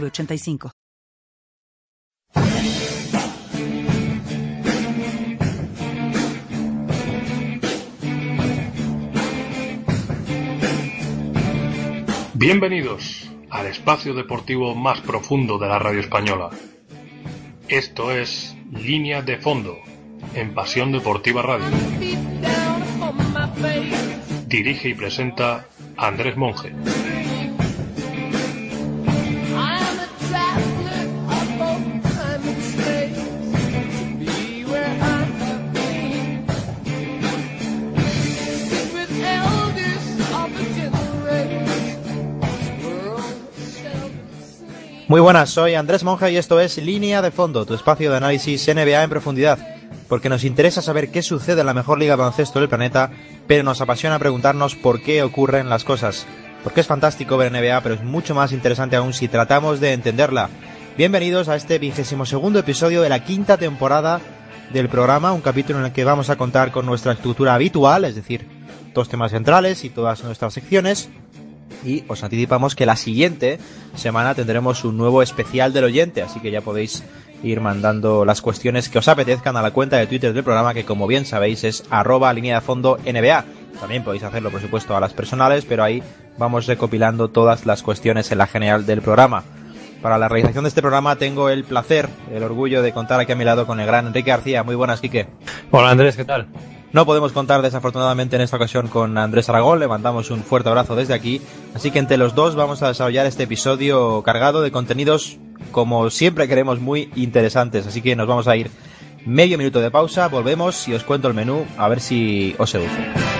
906985. Bienvenidos al espacio deportivo más profundo de la radio española. Esto es Línea de Fondo en Pasión Deportiva Radio. Dirige y presenta Andrés Monge. Muy buenas, soy Andrés Monge y esto es Línea de Fondo, tu espacio de análisis NBA en profundidad, porque nos interesa saber qué sucede en la mejor liga de baloncesto del planeta, pero nos apasiona preguntarnos por qué ocurren las cosas. Porque es fantástico ver NBA, pero es mucho más interesante aún si tratamos de entenderla. Bienvenidos a este vigésimo segundo episodio de la quinta temporada del programa, un capítulo en el que vamos a contar con nuestra estructura habitual, es decir, dos temas centrales y todas nuestras secciones, y os anticipamos que la siguiente semana tendremos un nuevo especial del oyente, así que ya podéis ir mandando las cuestiones que os apetezcan a la cuenta de Twitter del programa, que como bien sabéis es arroba línea de fondo NBA. También podéis hacerlo, por supuesto, a las personales, pero ahí vamos recopilando todas las cuestiones en la general del programa. Para la realización de este programa tengo el placer, el orgullo de contar aquí a mi lado con el gran Enrique García. Muy buenas, Quique. Hola Andrés, ¿qué tal? No podemos contar desafortunadamente en esta ocasión con Andrés Aragón, le mandamos un fuerte abrazo desde aquí, así que entre los dos vamos a desarrollar este episodio cargado de contenidos como siempre queremos muy interesantes, así que nos vamos a ir medio minuto de pausa, volvemos y os cuento el menú a ver si os seduce.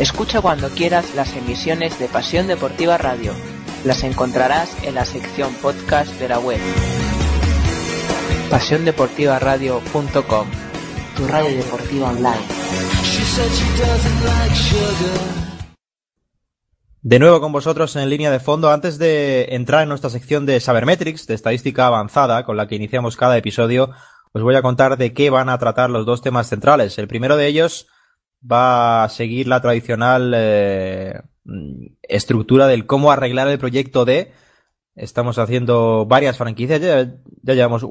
Escucha cuando quieras las emisiones de Pasión Deportiva Radio. Las encontrarás en la sección podcast de la web. PasiónDeportivaRadio.com Tu radio deportiva online. De nuevo con vosotros en línea de fondo. Antes de entrar en nuestra sección de Sabermetrics, de estadística avanzada, con la que iniciamos cada episodio, os voy a contar de qué van a tratar los dos temas centrales. El primero de ellos va a seguir la tradicional eh, estructura del cómo arreglar el proyecto de. Estamos haciendo varias franquicias, ya, ya llevamos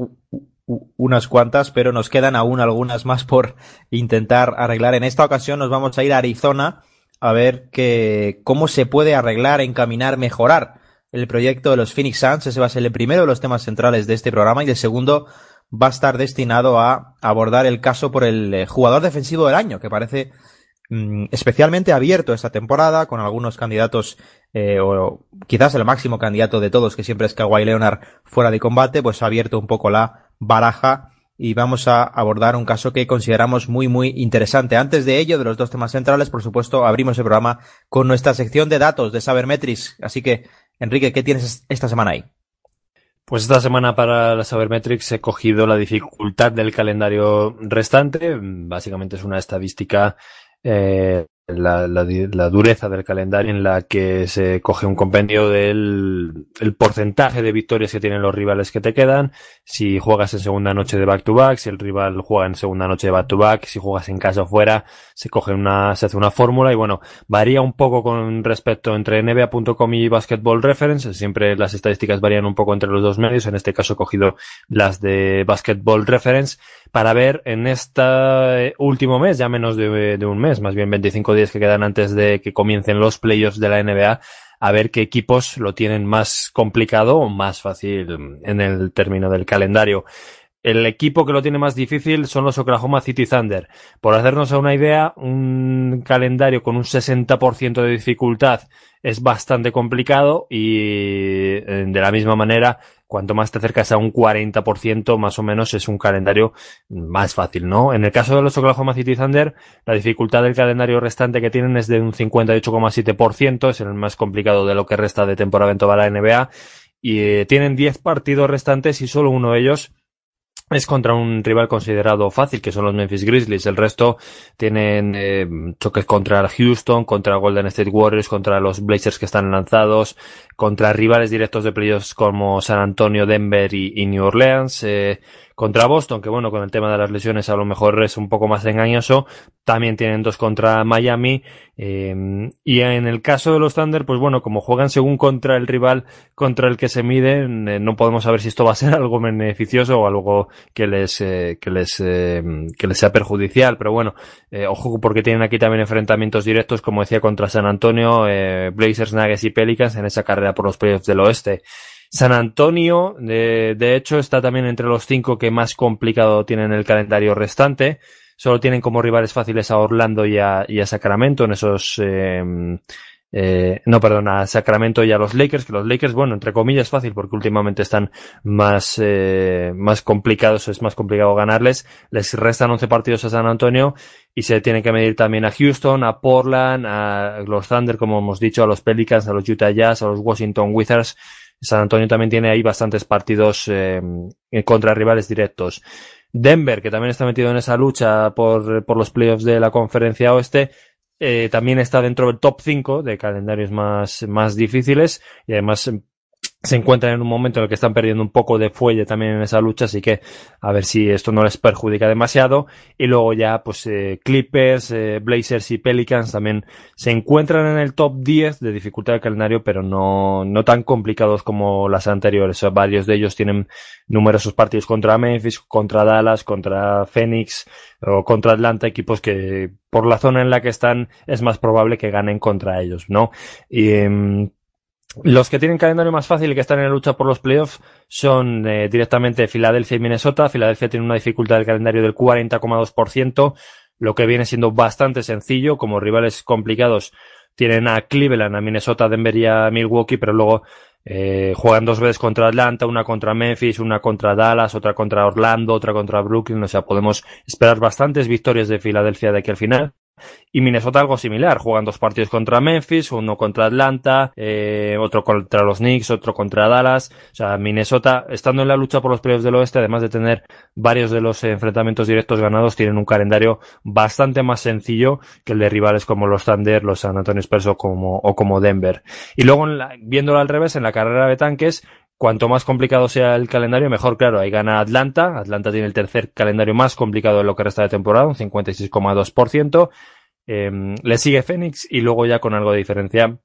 unas cuantas, pero nos quedan aún algunas más por intentar arreglar. En esta ocasión nos vamos a ir a Arizona a ver que, cómo se puede arreglar, encaminar, mejorar el proyecto de los Phoenix Suns. Ese va a ser el primero de los temas centrales de este programa y el segundo va a estar destinado a abordar el caso por el eh, jugador defensivo del año, que parece mm, especialmente abierto esta temporada, con algunos candidatos, eh, o quizás el máximo candidato de todos, que siempre es Kawhi Leonard fuera de combate, pues ha abierto un poco la baraja y vamos a abordar un caso que consideramos muy, muy interesante. Antes de ello, de los dos temas centrales, por supuesto, abrimos el programa con nuestra sección de datos de Sabermetrics. Así que, Enrique, ¿qué tienes esta semana ahí? Pues esta semana para la Sabermetrics he cogido la dificultad del calendario restante. Básicamente es una estadística eh, la, la, dureza del calendario en la que se coge un compendio del el porcentaje de victorias que tienen los rivales que te quedan, si juegas en segunda noche de back to back, si el rival juega en segunda noche de back to back, si juegas en casa o fuera, se coge una, se hace una fórmula y bueno, varía un poco con respecto entre NBA.com y Basketball Reference, siempre las estadísticas varían un poco entre los dos medios, en este caso he cogido las de Basketball Reference para ver en este último mes, ya menos de, de un mes, más bien 25 días que quedan antes de que comiencen los playoffs de la NBA, a ver qué equipos lo tienen más complicado o más fácil en el término del calendario. El equipo que lo tiene más difícil son los Oklahoma City Thunder. Por hacernos una idea, un calendario con un 60% de dificultad es bastante complicado y eh, de la misma manera cuanto más te acercas a un 40% más o menos es un calendario más fácil, ¿no? En el caso de los Oklahoma City Thunder, la dificultad del calendario restante que tienen es de un 58,7%, es el más complicado de lo que resta de temporada en toda la NBA, y eh, tienen 10 partidos restantes y solo uno de ellos es contra un rival considerado fácil, que son los Memphis Grizzlies. El resto tienen eh, choques contra Houston, contra Golden State Warriors, contra los Blazers que están lanzados, contra rivales directos de playoffs como San Antonio, Denver y, New Orleans. Eh, contra Boston, que bueno, con el tema de las lesiones a lo mejor es un poco más engañoso. También tienen dos contra Miami. Eh, y en el caso de los Thunder, pues bueno, como juegan según contra el rival contra el que se miden, eh, no podemos saber si esto va a ser algo beneficioso o algo que les, eh, que les, que les sea perjudicial. Pero bueno, ojo porque tienen aquí también enfrentamientos directos, como decía, contra San Antonio, Blazers, Nuggets y Pelicans en esa carrera por los playoffs del oeste. San Antonio, de, de, hecho, está también entre los cinco que más complicado tienen el calendario restante. Solo tienen como rivales fáciles a Orlando y a, Sacramento en esos, eh, eh, no, perdón, a Sacramento y a los Lakers, que los Lakers, bueno, entre comillas fácil porque últimamente están más, eh, más complicados, es más complicado ganarles. Les restan 11 partidos a San Antonio y se tienen que medir también a Houston, a Portland, a los Thunder, como hemos dicho, a los Pelicans, a los Utah Jazz, a los Washington Wizards San Antonio también tiene ahí bastantes partidos eh, contra rivales directos. Denver, que también está metido en esa lucha por, por los playoffs de la conferencia oeste, eh, también está dentro del top 5 de calendarios más, más difíciles y además se encuentran en un momento en el que están perdiendo un poco de fuelle también en esa lucha, así que a ver si esto no les perjudica demasiado. Y luego ya, pues eh, Clippers, eh, Blazers y Pelicans también se encuentran en el top 10 de dificultad del calendario, pero no, no tan complicados como las anteriores. varios de ellos tienen numerosos partidos contra Memphis, contra Dallas, contra Phoenix o contra Atlanta, equipos que por la zona en la que están es más probable que ganen contra ellos, ¿no? Y, em, los que tienen calendario más fácil y que están en la lucha por los playoffs son eh, directamente Filadelfia y Minnesota. Filadelfia tiene una dificultad del calendario del 40,2%, lo que viene siendo bastante sencillo. Como rivales complicados tienen a Cleveland, a Minnesota, Denver y a Milwaukee, pero luego eh, juegan dos veces contra Atlanta, una contra Memphis, una contra Dallas, otra contra Orlando, otra contra Brooklyn. O sea, podemos esperar bastantes victorias de Filadelfia de aquí al final. Y Minnesota algo similar, juegan dos partidos contra Memphis, uno contra Atlanta, eh, otro contra los Knicks, otro contra Dallas. O sea, Minnesota, estando en la lucha por los playoffs del oeste, además de tener varios de los enfrentamientos directos ganados, tienen un calendario bastante más sencillo que el de rivales como los Thunder, los San Antonio Spurs o como, o como Denver. Y luego, viéndolo al revés, en la carrera de tanques, Cuanto más complicado sea el calendario, mejor, claro. Ahí gana Atlanta. Atlanta tiene el tercer calendario más complicado de lo que resta de temporada, un 56,2%. Eh, le sigue Phoenix y luego ya con algo de diferencia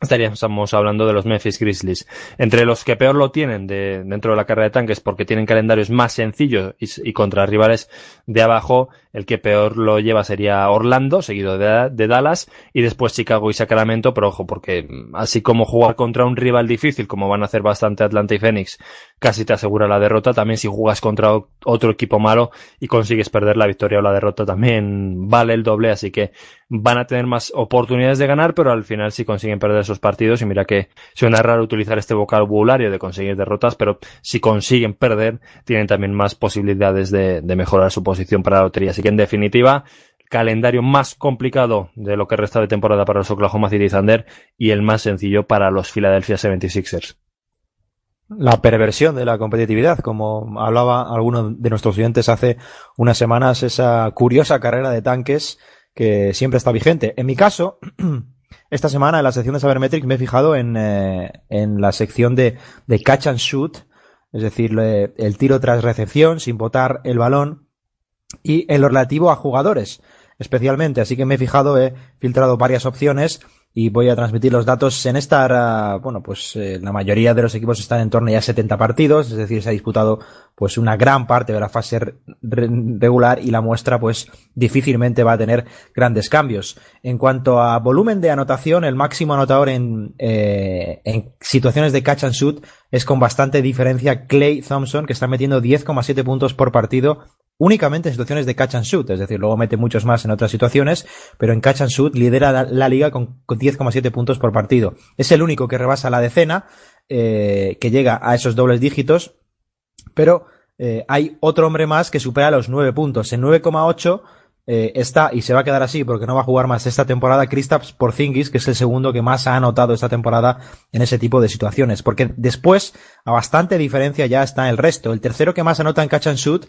estaríamos hablando de los Memphis Grizzlies. Entre los que peor lo tienen de, dentro de la carrera de tanques porque tienen calendarios más sencillos y, contra rivales de abajo, el que peor lo lleva sería Orlando, seguido de, de, Dallas, y después Chicago y Sacramento, pero ojo, porque mm, así como jugar contra un rival difícil, como van a hacer bastante Atlanta y Phoenix, casi te asegura la derrota, también si jugas contra otro equipo malo y consigues perder la victoria o la derrota, también vale el doble, así que van a tener más oportunidades de ganar, pero al final si consiguen perder esos partidos, y mira que suena raro utilizar este vocabulario de conseguir derrotas, pero si consiguen perder, tienen también más posibilidades de, mejorar su posición para la lotería. Así que en definitiva, calendario más complicado de lo que resta de temporada para los Oklahoma City Thunder y el más sencillo para los Philadelphia 76ers. La perversión de la competitividad, como hablaba alguno de nuestros oyentes hace unas semanas, esa curiosa carrera de tanques que siempre está vigente. En mi caso, esta semana en la sección de Sabermetrics me he fijado en, eh, en la sección de, de catch and shoot, es decir, el tiro tras recepción sin botar el balón y en lo relativo a jugadores especialmente. Así que me he fijado, he filtrado varias opciones y voy a transmitir los datos en esta, bueno, pues eh, la mayoría de los equipos están en torno ya a 70 partidos, es decir, se ha disputado pues una gran parte de la fase regular y la muestra pues difícilmente va a tener grandes cambios. En cuanto a volumen de anotación, el máximo anotador en, eh, en situaciones de catch and shoot es con bastante diferencia Clay Thompson, que está metiendo 10,7 puntos por partido únicamente en situaciones de catch and shoot, es decir, luego mete muchos más en otras situaciones, pero en catch and shoot lidera la, liga con, 10,7 puntos por partido. Es el único que rebasa la decena, eh, que llega a esos dobles dígitos, pero eh, hay otro hombre más que supera los 9 puntos. En 9,8 eh, está, y se va a quedar así porque no va a jugar más esta temporada, Kristaps Porzingis, que es el segundo que más ha anotado esta temporada en ese tipo de situaciones. Porque después, a bastante diferencia ya está el resto. El tercero que más anota en catch and shoot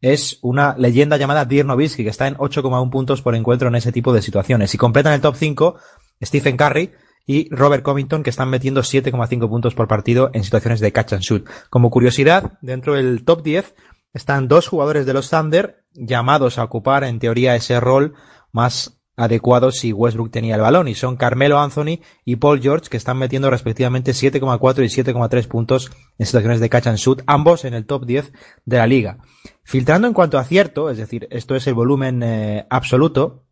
es una leyenda llamada Dirk Nowitzki, que está en 8,1 puntos por encuentro en ese tipo de situaciones. Y completan el top 5 Stephen Curry y Robert Covington, que están metiendo 7,5 puntos por partido en situaciones de catch and shoot. Como curiosidad, dentro del top 10 están dos jugadores de los Thunder llamados a ocupar, en teoría, ese rol más adecuado si Westbrook tenía el balón y son Carmelo Anthony y Paul George que están metiendo respectivamente 7,4 y 7,3 puntos en situaciones de catch and shoot, ambos en el top 10 de la liga. Filtrando en cuanto a acierto, es decir, esto es el volumen eh, absoluto,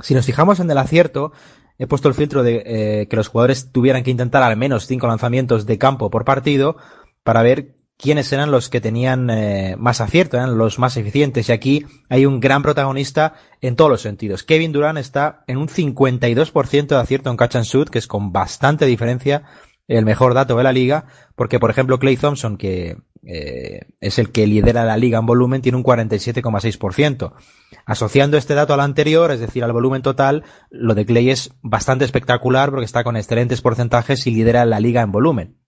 si nos fijamos en el acierto, he puesto el filtro de eh, que los jugadores tuvieran que intentar al menos 5 lanzamientos de campo por partido para ver quiénes eran los que tenían eh, más acierto, eran los más eficientes. Y aquí hay un gran protagonista en todos los sentidos. Kevin Durant está en un 52% de acierto en catch and shoot, que es con bastante diferencia el mejor dato de la liga, porque por ejemplo Clay Thompson, que eh, es el que lidera la liga en volumen, tiene un 47,6%. Asociando este dato al anterior, es decir, al volumen total, lo de Clay es bastante espectacular porque está con excelentes porcentajes y lidera la liga en volumen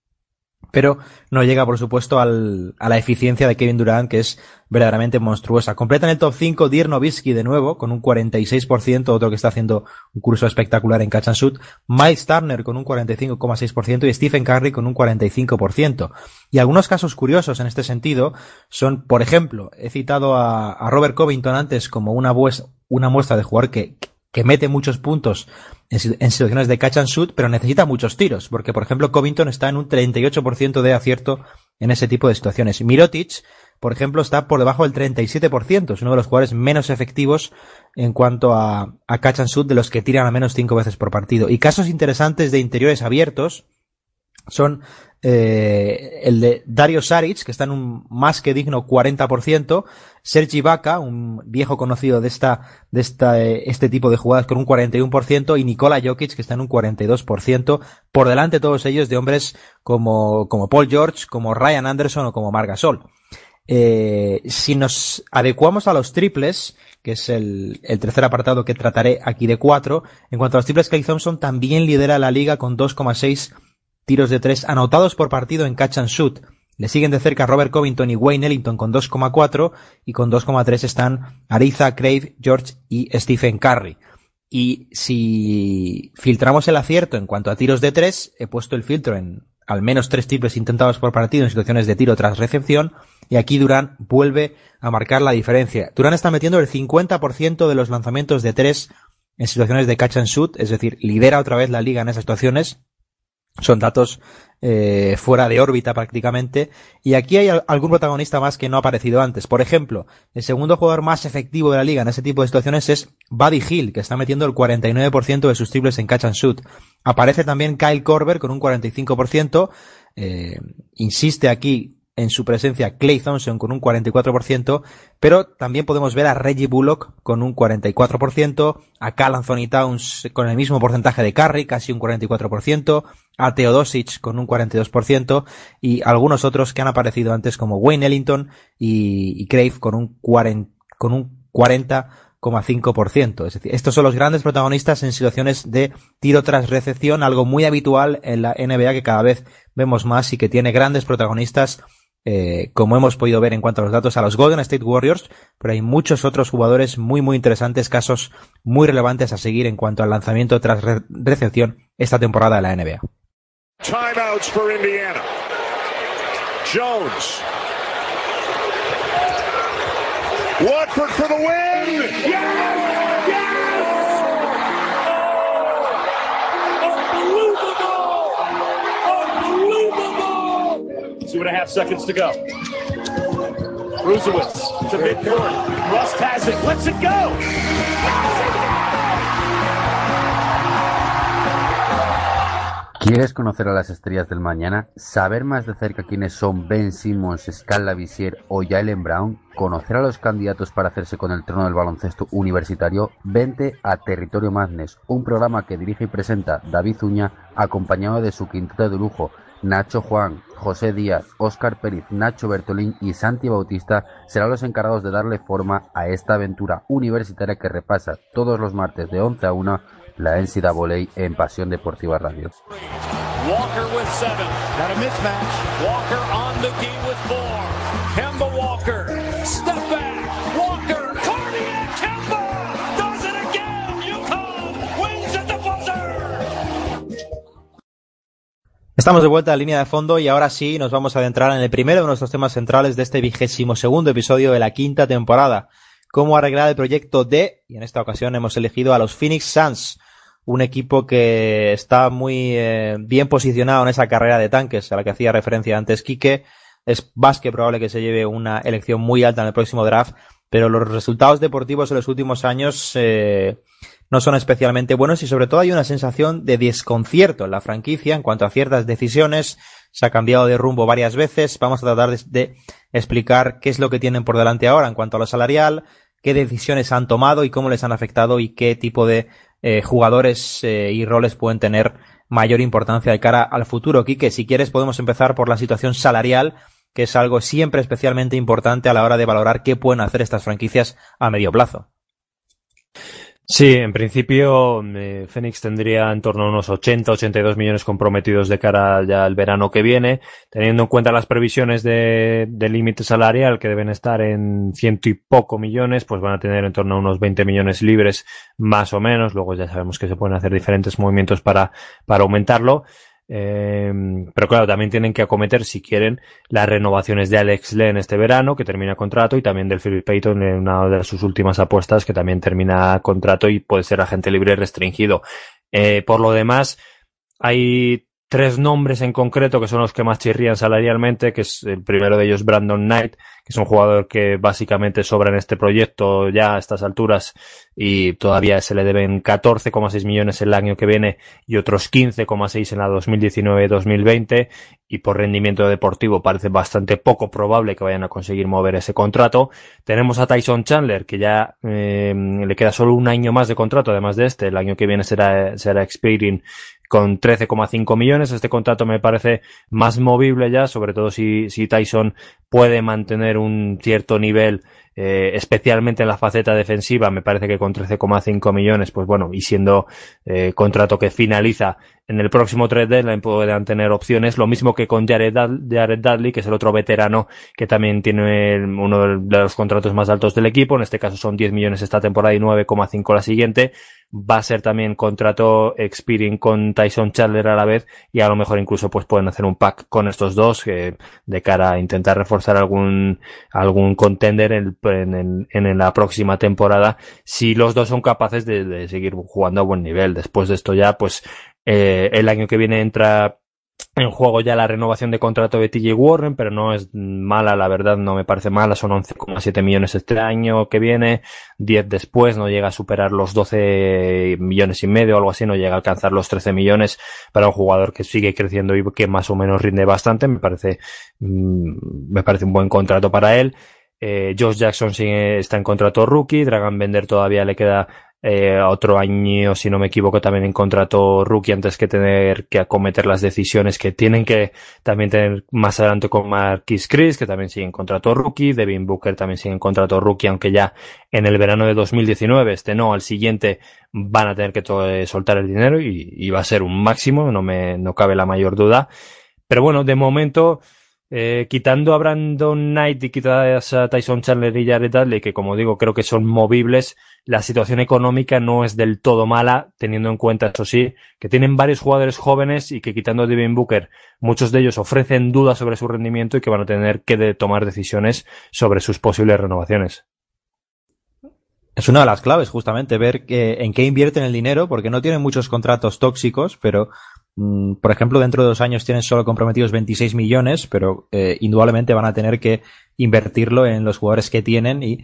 pero no llega, por supuesto, al, a la eficiencia de Kevin Durant, que es verdaderamente monstruosa. Completa en el top 5 Dirk Nowitzki de nuevo, con un 46%, otro que está haciendo un curso espectacular en catch and shoot. Miles Turner con un 45,6% y Stephen Curry con un 45%. Y algunos casos curiosos en este sentido son, por ejemplo, he citado a, a Robert Covington antes como una, una muestra de jugador que, que mete muchos puntos en, situaciones de catch and shoot, pero necesita muchos tiros, porque por ejemplo Covington está en un 38% de acierto en ese tipo de situaciones. Mirotic, por ejemplo, está por debajo del 37%, es uno de los jugadores menos efectivos en cuanto a, a catch and shoot de los que tiran a menos 5 veces por partido. Y casos interesantes de interiores abiertos son eh, el de Dario Saric, que está en un más que digno 40%, Sergi Vaca, un viejo conocido de esta, de esta, eh, este tipo de jugadas con un 41%, y Nikola Jokic, que está en un 42%, por delante todos ellos de hombres como, como Paul George, como Ryan Anderson o como Marc Gasol. Eh, si nos adecuamos a los triples, que es el, el, tercer apartado que trataré aquí de cuatro, en cuanto a los triples, Clay Thompson también lidera la liga con 2,6 tiros de tres anotados por partido en catch and shoot. Le siguen de cerca Robert Covington y Wayne Ellington con 2,4 y con 2,3 están Ariza, Crave, George y Stephen Curry. Y si filtramos el acierto en cuanto a tiros de tres, he puesto el filtro en al menos tres triples intentados por partido en situaciones de tiro tras recepción y aquí Durán vuelve a marcar la diferencia. Durán está metiendo el 50% de los lanzamientos de tres en situaciones de catch and shoot, es decir, lidera otra vez la liga en esas situaciones son datos eh, fuera de órbita prácticamente. Y aquí hay algún protagonista más que no ha aparecido antes. Por ejemplo, el segundo jugador más efectivo de la liga en ese tipo de situaciones es Buddy Hill, que está metiendo el 49% de sus triples en catch and shoot. Aparece también Kyle Korver con un 45%. Eh, insiste aquí en su presencia Clay Thompson con un 44%, pero también podemos ver a Reggie Bullock con un 44%, a Cal Anthony Towns con el mismo porcentaje de carry, casi un 44%, a Teodosic con un 42% y algunos otros que han aparecido antes como Wayne Ellington y, Crave con un 40, con un 40,5%. Es decir, estos son los grandes protagonistas en situaciones de tiro tras recepción, algo muy habitual en la NBA que cada vez vemos más y que tiene grandes protagonistas eh, como hemos podido ver en cuanto a los datos, a los Golden State Warriors, pero hay muchos otros jugadores muy, muy interesantes, casos muy relevantes a seguir en cuanto al lanzamiento tras recepción esta temporada de la NBA. Timeouts for Indiana. Jones. Watford for the win. Yes! And a half seconds to go. Bruzewitz to midcourt. Rust has it. Lets it go. ¿Quieres conocer a las estrellas del mañana? ¿Saber más de cerca quiénes son Ben Simmons, Scala Visier o Jalen Brown? ¿Conocer a los candidatos para hacerse con el trono del baloncesto universitario? Vente a Territorio Madness, un programa que dirige y presenta David Uña, acompañado de su quinteto de lujo, Nacho Juan, José Díaz, Óscar Pérez, Nacho Bertolín y Santi Bautista serán los encargados de darle forma a esta aventura universitaria que repasa todos los martes de 11 a 1 la NCAA en Pasión Deportiva Radio. Walker mismatch. Walker Estamos de vuelta a línea de fondo y ahora sí nos vamos a adentrar en el primero de nuestros temas centrales de este vigésimo segundo episodio de la quinta temporada. Cómo arreglar el proyecto de, y en esta ocasión hemos elegido a los Phoenix Suns un equipo que está muy eh, bien posicionado en esa carrera de tanques a la que hacía referencia antes Quique. Es más que probable que se lleve una elección muy alta en el próximo draft, pero los resultados deportivos en los últimos años eh, no son especialmente buenos y sobre todo hay una sensación de desconcierto en la franquicia en cuanto a ciertas decisiones. Se ha cambiado de rumbo varias veces. Vamos a tratar de, explicar qué es lo que tienen por delante ahora en cuanto a lo salarial, qué decisiones han tomado y cómo les han afectado y qué tipo de eh, jugadores eh, y roles pueden tener mayor importancia de cara al futuro. Quique, si quieres podemos empezar por la situación salarial, que es algo siempre especialmente importante a la hora de valorar qué pueden hacer estas franquicias a medio plazo. Sí, en principio eh, Phoenix tendría en torno a unos 80, 82 millones comprometidos de cara ya al verano que viene, teniendo en cuenta las previsiones de, límite salarial que deben estar en ciento y poco millones, pues van a tener en torno a unos 20 millones libres más o menos. Luego ya sabemos que se pueden hacer diferentes movimientos para, para aumentarlo. Eh, pero claro, también tienen que acometer, si quieren, las renovaciones de Alex Len este verano, que termina contrato, y también del Philip Payton en una de sus últimas apuestas, que también termina contrato y puede ser agente libre restringido. Eh, por lo demás, hay tres nombres en concreto que son los que más chirrían salarialmente, que es el primero de ellos Brandon Knight, que es un jugador que básicamente sobra en este proyecto ya a estas alturas y todavía se le deben 14,6 millones el año que viene y otros 15,6 en la 2019-2020 y por rendimiento deportivo parece bastante poco probable que vayan a conseguir mover ese contrato. Tenemos a Tyson Chandler que ya eh, le queda solo un año más de contrato además de este, el año que viene será, será expiring con 13,5 millones. Este contrato me parece más movible ya, sobre todo si, si Tyson puede mantener un cierto nivel eh, especialmente en la faceta defensiva, me parece que con 13,5 millones, pues bueno, y siendo eh, contrato que finaliza en el próximo 3 deadline puedan tener opciones, lo mismo que con Jared, Dudley, que es el otro veterano que también tiene uno de los contratos más altos del equipo, en este caso son 10 millones esta temporada y 9,5 la siguiente, va a ser también contrato expiring con Tyson Chandler a la vez y a lo mejor incluso pues pueden hacer un pack con estos dos de cara a intentar reforzar algún algún contender en, en, la próxima temporada. Si los dos son capaces de, seguir jugando a buen nivel después de esto ya pues eh, el año que viene entra en juego ya la renovación de contrato de TJ Warren, pero no es mala, la verdad, no me parece mala, son 11,7 millones este año que viene, 10 después, no llega a superar los 12 millones y medio algo así, no llega a alcanzar los 13 millones para un jugador que sigue creciendo y que más o menos rinde bastante, me parece, mm, me parece un buen contrato para él. Eh, Josh Jackson sigue, está en contrato rookie, Dragon Bender todavía le queda eh, otro año, si no me equivoco, también en contrato rookie antes que tener que acometer las decisiones que tienen que también tener más adelante con Marquis Chris, que también sigue en contrato rookie, Devin Booker también sigue en contrato rookie, aunque ya en el verano de 2019, este no, al siguiente van a tener que eh, soltar el dinero y, y, va a ser un máximo, no me, no cabe la mayor duda. Pero bueno, de momento, Eh, quitando a Brandon Knight y quitadas a Tyson Chandler y Jared Dudley, que como digo, creo que son movibles, la situación económica no es del todo mala, teniendo en cuenta, eso sí, que tienen varios jugadores jóvenes y que quitando a Devin Booker, muchos de ellos ofrecen dudas sobre su rendimiento y que van a tener que tomar decisiones sobre sus posibles renovaciones. Es una de las claves, justamente, ver en qué invierten el dinero, porque no tienen muchos contratos tóxicos, pero por ejemplo, dentro de dos años tienen solo comprometidos 26 millones, pero eh, indudablemente van a tener que invertirlo en los jugadores que tienen y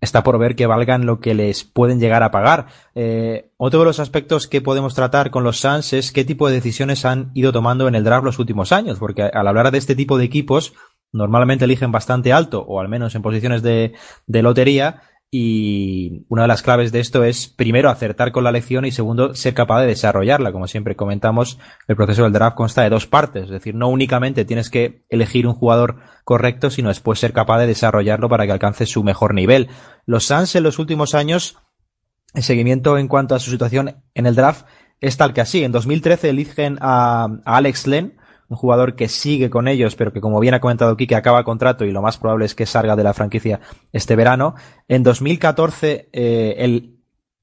está por ver que valgan lo que les pueden llegar a pagar. Eh, otro de los aspectos que podemos tratar con los Suns es qué tipo de decisiones han ido tomando en el draft los últimos años, porque al hablar de este tipo de equipos, normalmente eligen bastante alto, o al menos en posiciones de, de lotería, y una de las claves de esto es, primero, acertar con la lección y segundo, ser capaz de desarrollarla. Como siempre comentamos, el proceso del draft consta de dos partes. Es decir, no únicamente tienes que elegir un jugador correcto, sino después ser capaz de desarrollarlo para que alcance su mejor nivel. Los Suns en los últimos años, el seguimiento en cuanto a su situación en el draft es tal que así. En 2013 eligen a, a Alex Len, un jugador que sigue con ellos, pero que como bien ha comentado Kike acaba contrato y lo más probable es que salga de la franquicia este verano. En 2014 eh, el,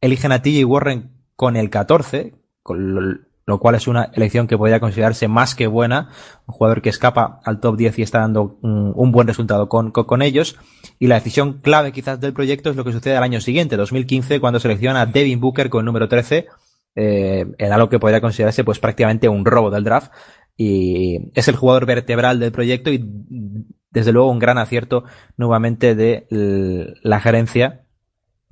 eligen a TJ Warren con el 14, con lo, cual es una elección que podría considerarse más que buena, un jugador que escapa al top 10 y está dando un, buen resultado con, con, ellos. Y la decisión clave quizás del proyecto es lo que sucede al año siguiente, 2015, cuando selecciona a Devin Booker con el número 13, eh, en que podría considerarse pues prácticamente un robo del draft, y es el jugador vertebral del proyecto y desde luego un gran acierto nuevamente de la gerencia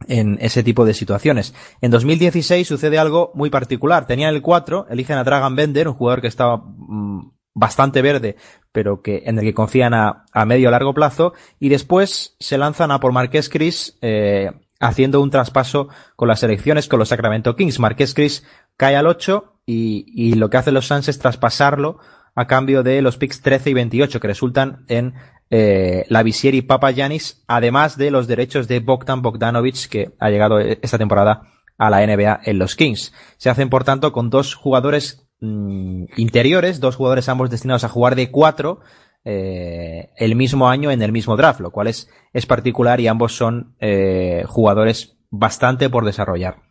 en ese tipo de situaciones. En 2016 sucede algo muy particular. Tenían el 4, eligen a Dragan Bender, un jugador que estaba mm, bastante verde, pero que en el que confían a, medio o largo plazo, y después se lanzan a por Marqués Cris, eh, haciendo un traspaso con las elecciones con los Sacramento Kings. Marqués Cris cae al 8 y, lo que hacen los Suns es traspasarlo a cambio de los picks 13 y 28 que resultan en eh, la Visier y Papa Yanis, además de los derechos de Bogdan Bogdanovic que ha llegado esta temporada a la NBA en los Kings. Se hacen por tanto con dos jugadores mm, interiores, dos jugadores ambos destinados a jugar de cuatro eh, el mismo año en el mismo draft, lo cual es, es particular y ambos son eh, jugadores bastante por desarrollar.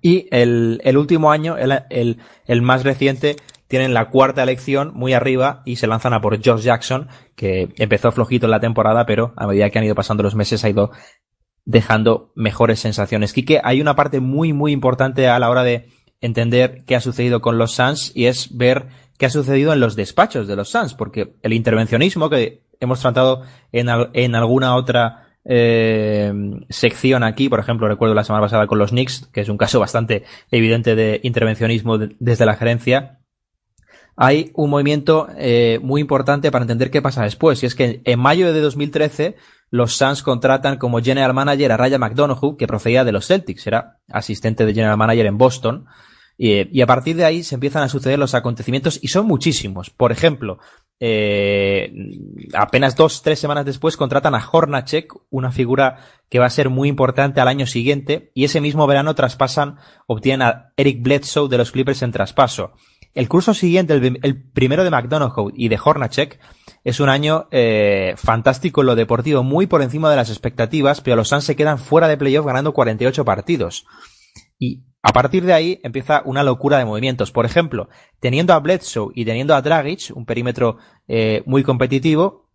Y el, el último año, el, el, el, más reciente, tienen la cuarta elección muy arriba y se lanzan a por Josh Jackson, que empezó flojito en la temporada, pero a medida que han ido pasando los meses ha ido dejando mejores sensaciones. Quique, hay una parte muy, muy importante a la hora de entender qué ha sucedido con los Suns y es ver qué ha sucedido en los despachos de los Suns, porque el intervencionismo que hemos tratado en, en alguna otra eh, sección aquí, por ejemplo, recuerdo la semana pasada con los Knicks, que es un caso bastante evidente de intervencionismo desde la gerencia. Hay un movimiento eh, muy importante para entender qué pasa después, y es que en mayo de 2013 los Suns contratan como general manager a Ryan McDonough, que procedía de los Celtics, era asistente de general manager en Boston, y, a partir de ahí se empiezan a suceder los acontecimientos y son muchísimos. Por ejemplo, eh, apenas dos, tres semanas después contratan a Hornacek, una figura que va a ser muy importante al año siguiente, y ese mismo verano traspasan, obtienen a Eric Bledsoe de los Clippers en traspaso. El curso siguiente, el, primero de McDonough y de Hornacek, es un año eh, fantástico en lo deportivo, muy por encima de las expectativas, pero los Suns se quedan fuera de playoff ganando 48 partidos. Y a partir de ahí empieza una locura de movimientos. Por ejemplo, teniendo a Bledsoe y teniendo a Dragic, un perímetro eh, muy competitivo,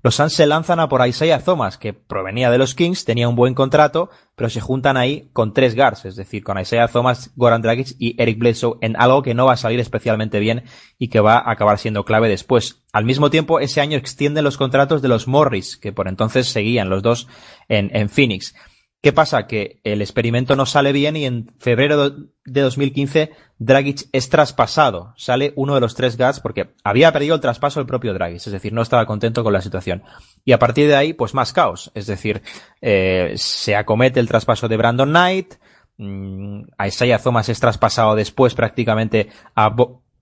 los Suns se lanzan a por Isaiah Thomas, que provenía de los Kings, tenía un buen contrato, pero se juntan ahí con tres guards, es decir, con Isaiah Thomas, Goran Dragic y Eric Bledsoe, en algo que no va a salir especialmente bien y que va a acabar siendo clave después. Al mismo tiempo, ese año extienden los contratos de los Morris, que por entonces seguían los dos en, en Phoenix. ¿Qué pasa? Que el experimento no sale bien y en febrero de 2015 Dragic es traspasado. Sale uno de los tres guards porque había perdido el traspaso el propio Dragic, es decir, no estaba contento con la situación. Y a partir de ahí, pues más caos. Es decir, eh, se acomete el traspaso de Brandon Knight, mmm, a Isaiah Thomas es traspasado después prácticamente a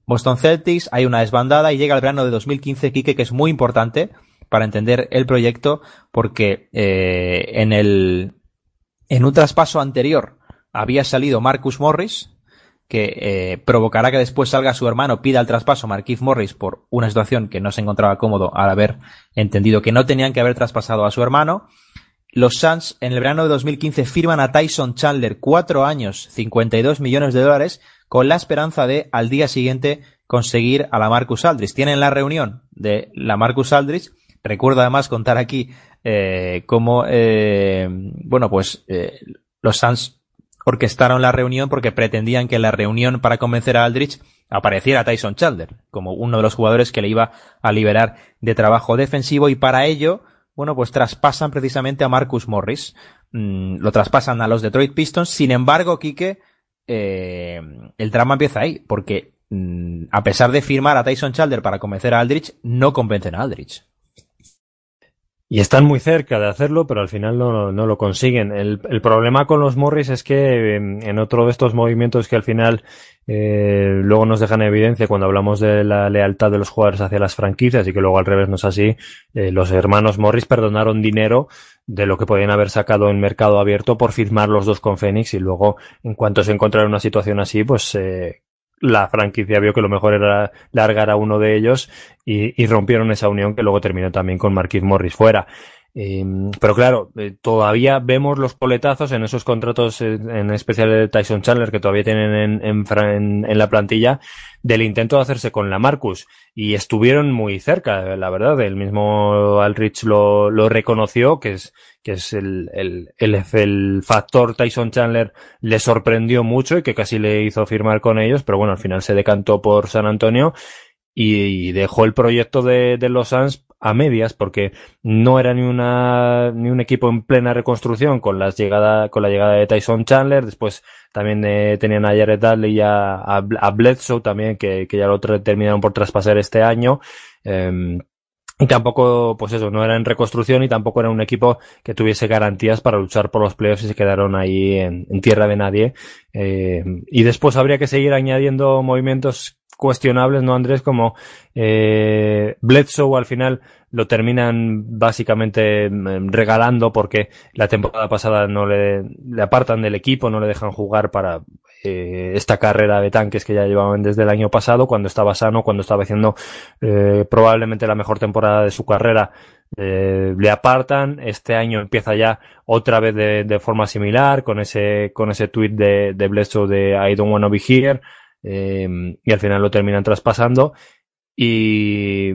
Boston Celtics, hay una desbandada y llega el verano de 2015, Kike, que es muy importante para entender el proyecto porque eh, en el en un traspaso anterior había salido Marcus Morris que eh, provocará que después salga su hermano, pida el traspaso Marquise Morris por una situación que no se encontraba cómodo al haber entendido que no tenían que haber traspasado a su hermano. Los Suns en el verano de 2015 firman a Tyson Chandler cuatro años, 52 millones de dólares, con la esperanza de al día siguiente conseguir a la Marcus Aldridge. Tienen la reunión de la Marcus Aldridge. Recuerdo además contar aquí eh, cómo, eh, bueno, pues eh, los Suns orquestaron la reunión porque pretendían que en la reunión para convencer a Aldrich apareciera Tyson Chandler como uno de los jugadores que le iba a liberar de trabajo defensivo y para ello, bueno, pues traspasan precisamente a Marcus Morris. Mm, lo traspasan a los Detroit Pistons. Sin embargo, Quique, eh, el drama empieza ahí, porque mm, a pesar de firmar a Tyson Chandler para convencer a Aldrich, no convencen a Aldrich. Y están muy cerca de hacerlo, pero al final no, lo consiguen. El, problema con los Morris es que em, en otro de estos movimientos que al final eh, luego nos dejan en evidencia cuando hablamos de la lealtad de los jugadores hacia las franquicias y que luego al revés no es así, eh, los hermanos Morris perdonaron dinero de lo que podían haber sacado en mercado abierto por firmar los dos con Phoenix y luego en cuanto se encontraron una situación así, pues eh, la franquicia vio que lo mejor era largar a uno de ellos y, rompieron esa unión que luego terminó también con Marquis Morris fuera. Eh, pero claro, eh, todavía vemos los coletazos en esos contratos, eh, en especial de Tyson Chandler, que todavía tienen en, en, en, la plantilla, del intento de hacerse con la Marcus. Y estuvieron muy cerca, la verdad. El mismo Alrich lo, reconoció, que es, que es el, factor Tyson Chandler le sorprendió mucho y que casi le hizo firmar con ellos, pero bueno, al final se decantó por San Antonio y, y dejó el proyecto de, de los Suns a medias porque no era ni una ni un equipo en plena reconstrucción con las llegada con la llegada de Tyson Chandler después también eh, tenían a Jared Dudley y a, Bledsoe también que, que, ya lo terminaron por traspasar este año eh, y tampoco, pues eso, no era en reconstrucción y tampoco era un equipo que tuviese garantías para luchar por los playoffs y se quedaron ahí en, en tierra de nadie. Eh, y después habría que seguir añadiendo movimientos cuestionables, ¿no, Andrés? Como eh, Bledsoe al final lo terminan básicamente mm, regalando porque la temporada pasada no le, le apartan del equipo, no le dejan jugar para eh, esta carrera de tanques que ya llevaban desde el año pasado, cuando estaba sano, cuando estaba haciendo eh, probablemente la mejor temporada de su carrera. Eh, le apartan, este año empieza ya otra vez de, de forma similar, con ese, con ese tweet de, de Bledsoe de I don't wanna be here, eh, y al final lo terminan traspasando. Y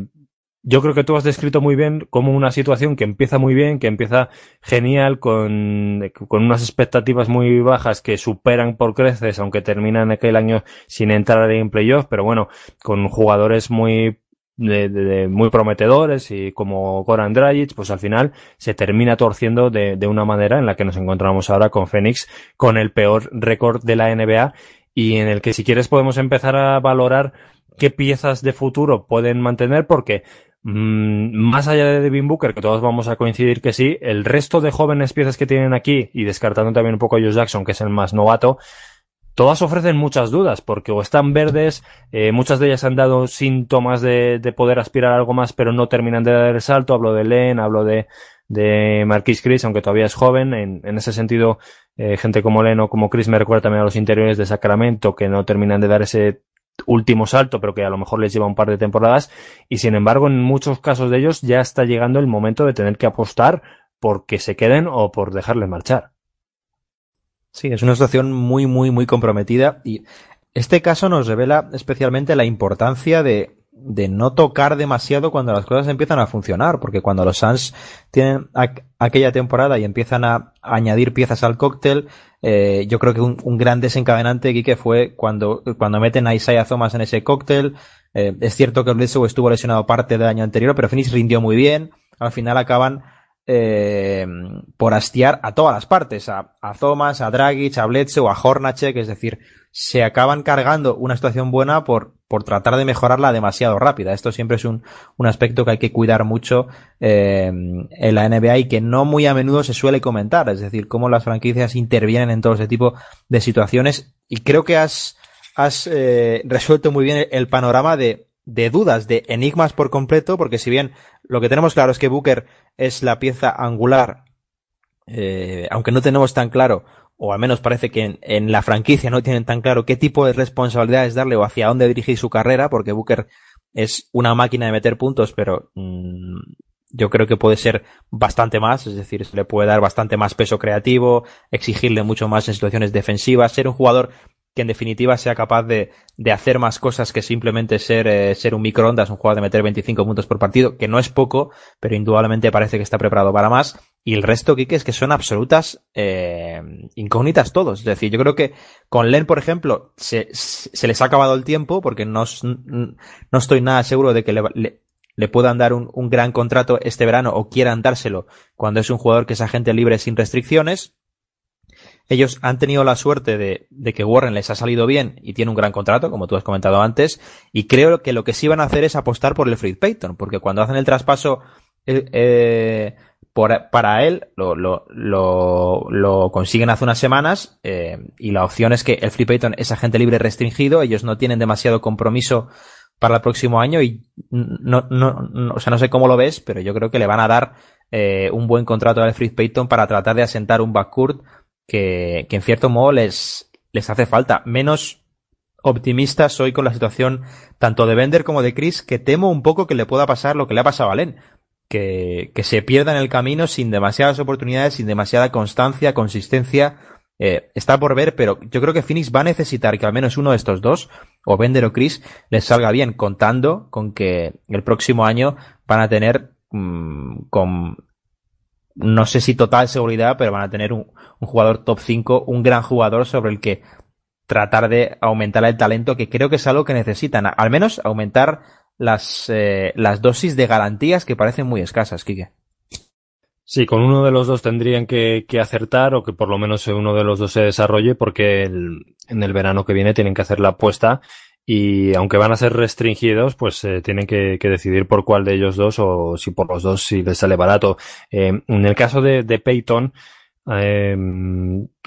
yo creo que tú has descrito muy bien como una situación que empieza muy bien, que empieza genial, con, con unas expectativas muy bajas que superan por creces, aunque terminan aquel año sin entrar en playoff, pero bueno, con jugadores muy de, de, muy prometedores y como Goran Dragic, pues al final se termina torciendo de, de, una manera en la que nos encontramos ahora con Phoenix, con el peor récord de la NBA y en el que si quieres podemos empezar a valorar qué piezas de futuro pueden mantener porque mmm, más allá de Devin Booker, que todos vamos a coincidir que sí, el resto de jóvenes piezas que tienen aquí y descartando también un poco a Josh Jackson, que es el más novato, todas ofrecen muchas dudas porque o están verdes, eh, muchas de ellas han dado síntomas de, de, poder aspirar a algo más pero no terminan de dar el salto, hablo de Len, hablo de, de Marquis Chris, aunque todavía es joven, en, en ese sentido eh, gente como Len o como Chris me recuerda también a los interiores de Sacramento que no terminan de dar ese último salto, pero que a lo mejor les lleva un par de temporadas y sin embargo en muchos casos de ellos ya está llegando el momento de tener que apostar por que se queden o por dejarles marchar. Sí, es una situación muy, muy, muy comprometida y este caso nos revela especialmente la importancia de, de no tocar demasiado cuando las cosas empiezan a funcionar, porque cuando los Suns tienen aquella temporada y empiezan a añadir piezas al cóctel, eh, yo creo que un, gran desencadenante, Quique, fue cuando, cuando meten a Isaiah Thomas en ese cóctel. Eh, es cierto que Bledsoe estuvo lesionado parte del año anterior, pero Phoenix rindió muy bien. Al final acaban eh, por hastiar a todas las partes, a, a Thomas, a Dragic, a Bledsoe, a Hornacek, es decir, se acaban cargando una situación buena por, por tratar de mejorarla demasiado rápida. Esto siempre es un, un aspecto que hay que cuidar mucho eh, en la NBA y que no muy a menudo se suele comentar, es decir, cómo las franquicias intervienen en todo ese tipo de situaciones y creo que has, has eh, resuelto muy bien el panorama de, de dudas, de enigmas por completo, porque si bien lo que tenemos claro es que Booker es la pieza angular, eh, aunque no tenemos tan claro o al menos parece que en, en, la franquicia no tienen tan claro qué tipo de responsabilidades darle o hacia dónde dirigir su carrera, porque Booker es una máquina de meter puntos, pero mmm, yo creo que puede ser bastante más, es decir, se le puede dar bastante más peso creativo, exigirle mucho más en situaciones defensivas, ser un jugador que en definitiva sea capaz de, de hacer más cosas que simplemente ser, eh, ser un microondas, un jugador de meter 25 puntos por partido, que no es poco, pero indudablemente parece que está preparado para más. Y el resto, Kike, es que son absolutas eh, incógnitas todos. Es decir, yo creo que con Len, por ejemplo, se, se les ha acabado el tiempo, porque no, no estoy nada seguro de que le, le, le puedan dar un, un, gran contrato este verano o quieran dárselo cuando es un jugador que es agente libre sin restricciones. Ellos han tenido la suerte de, de, que Warren les ha salido bien y tiene un gran contrato, como tú has comentado antes, y creo que lo que sí van a hacer es apostar por el Fred Payton, porque cuando hacen el traspaso eh, eh, para él, lo, lo, lo, lo, consiguen hace unas semanas, eh, y la opción es que el Free Payton es agente libre restringido, ellos no tienen demasiado compromiso para el próximo año y no, no, no, o sea, no sé cómo lo ves, pero yo creo que le van a dar eh, un buen contrato a Alfred Payton para tratar de asentar un backcourt que, que en cierto modo les, les hace falta. Menos optimista soy con la situación tanto de Bender como de Chris, que temo un poco que le pueda pasar lo que le ha pasado a Len. Que, que se pierda en el camino sin demasiadas oportunidades, sin demasiada constancia, consistencia eh, está por ver, pero yo creo que Phoenix va a necesitar que al menos uno de estos dos, o Bender o Chris, les salga bien, contando con que el próximo año van a tener mmm, con no sé si total seguridad, pero van a tener un, un, jugador top 5, un gran jugador sobre el que tratar de aumentar el talento, que creo que es algo que necesitan, al menos aumentar las, eh, las dosis de garantías que parecen muy escasas, Kike. Sí, con uno de los dos tendrían que, acertar o que por lo menos uno de los dos se desarrolle porque en el verano que viene tienen que hacer la apuesta y aunque van a ser restringidos, pues eh, tienen que, decidir por cuál de ellos dos o si por los dos si les sale barato. Eh, en el caso de, Peyton, eh,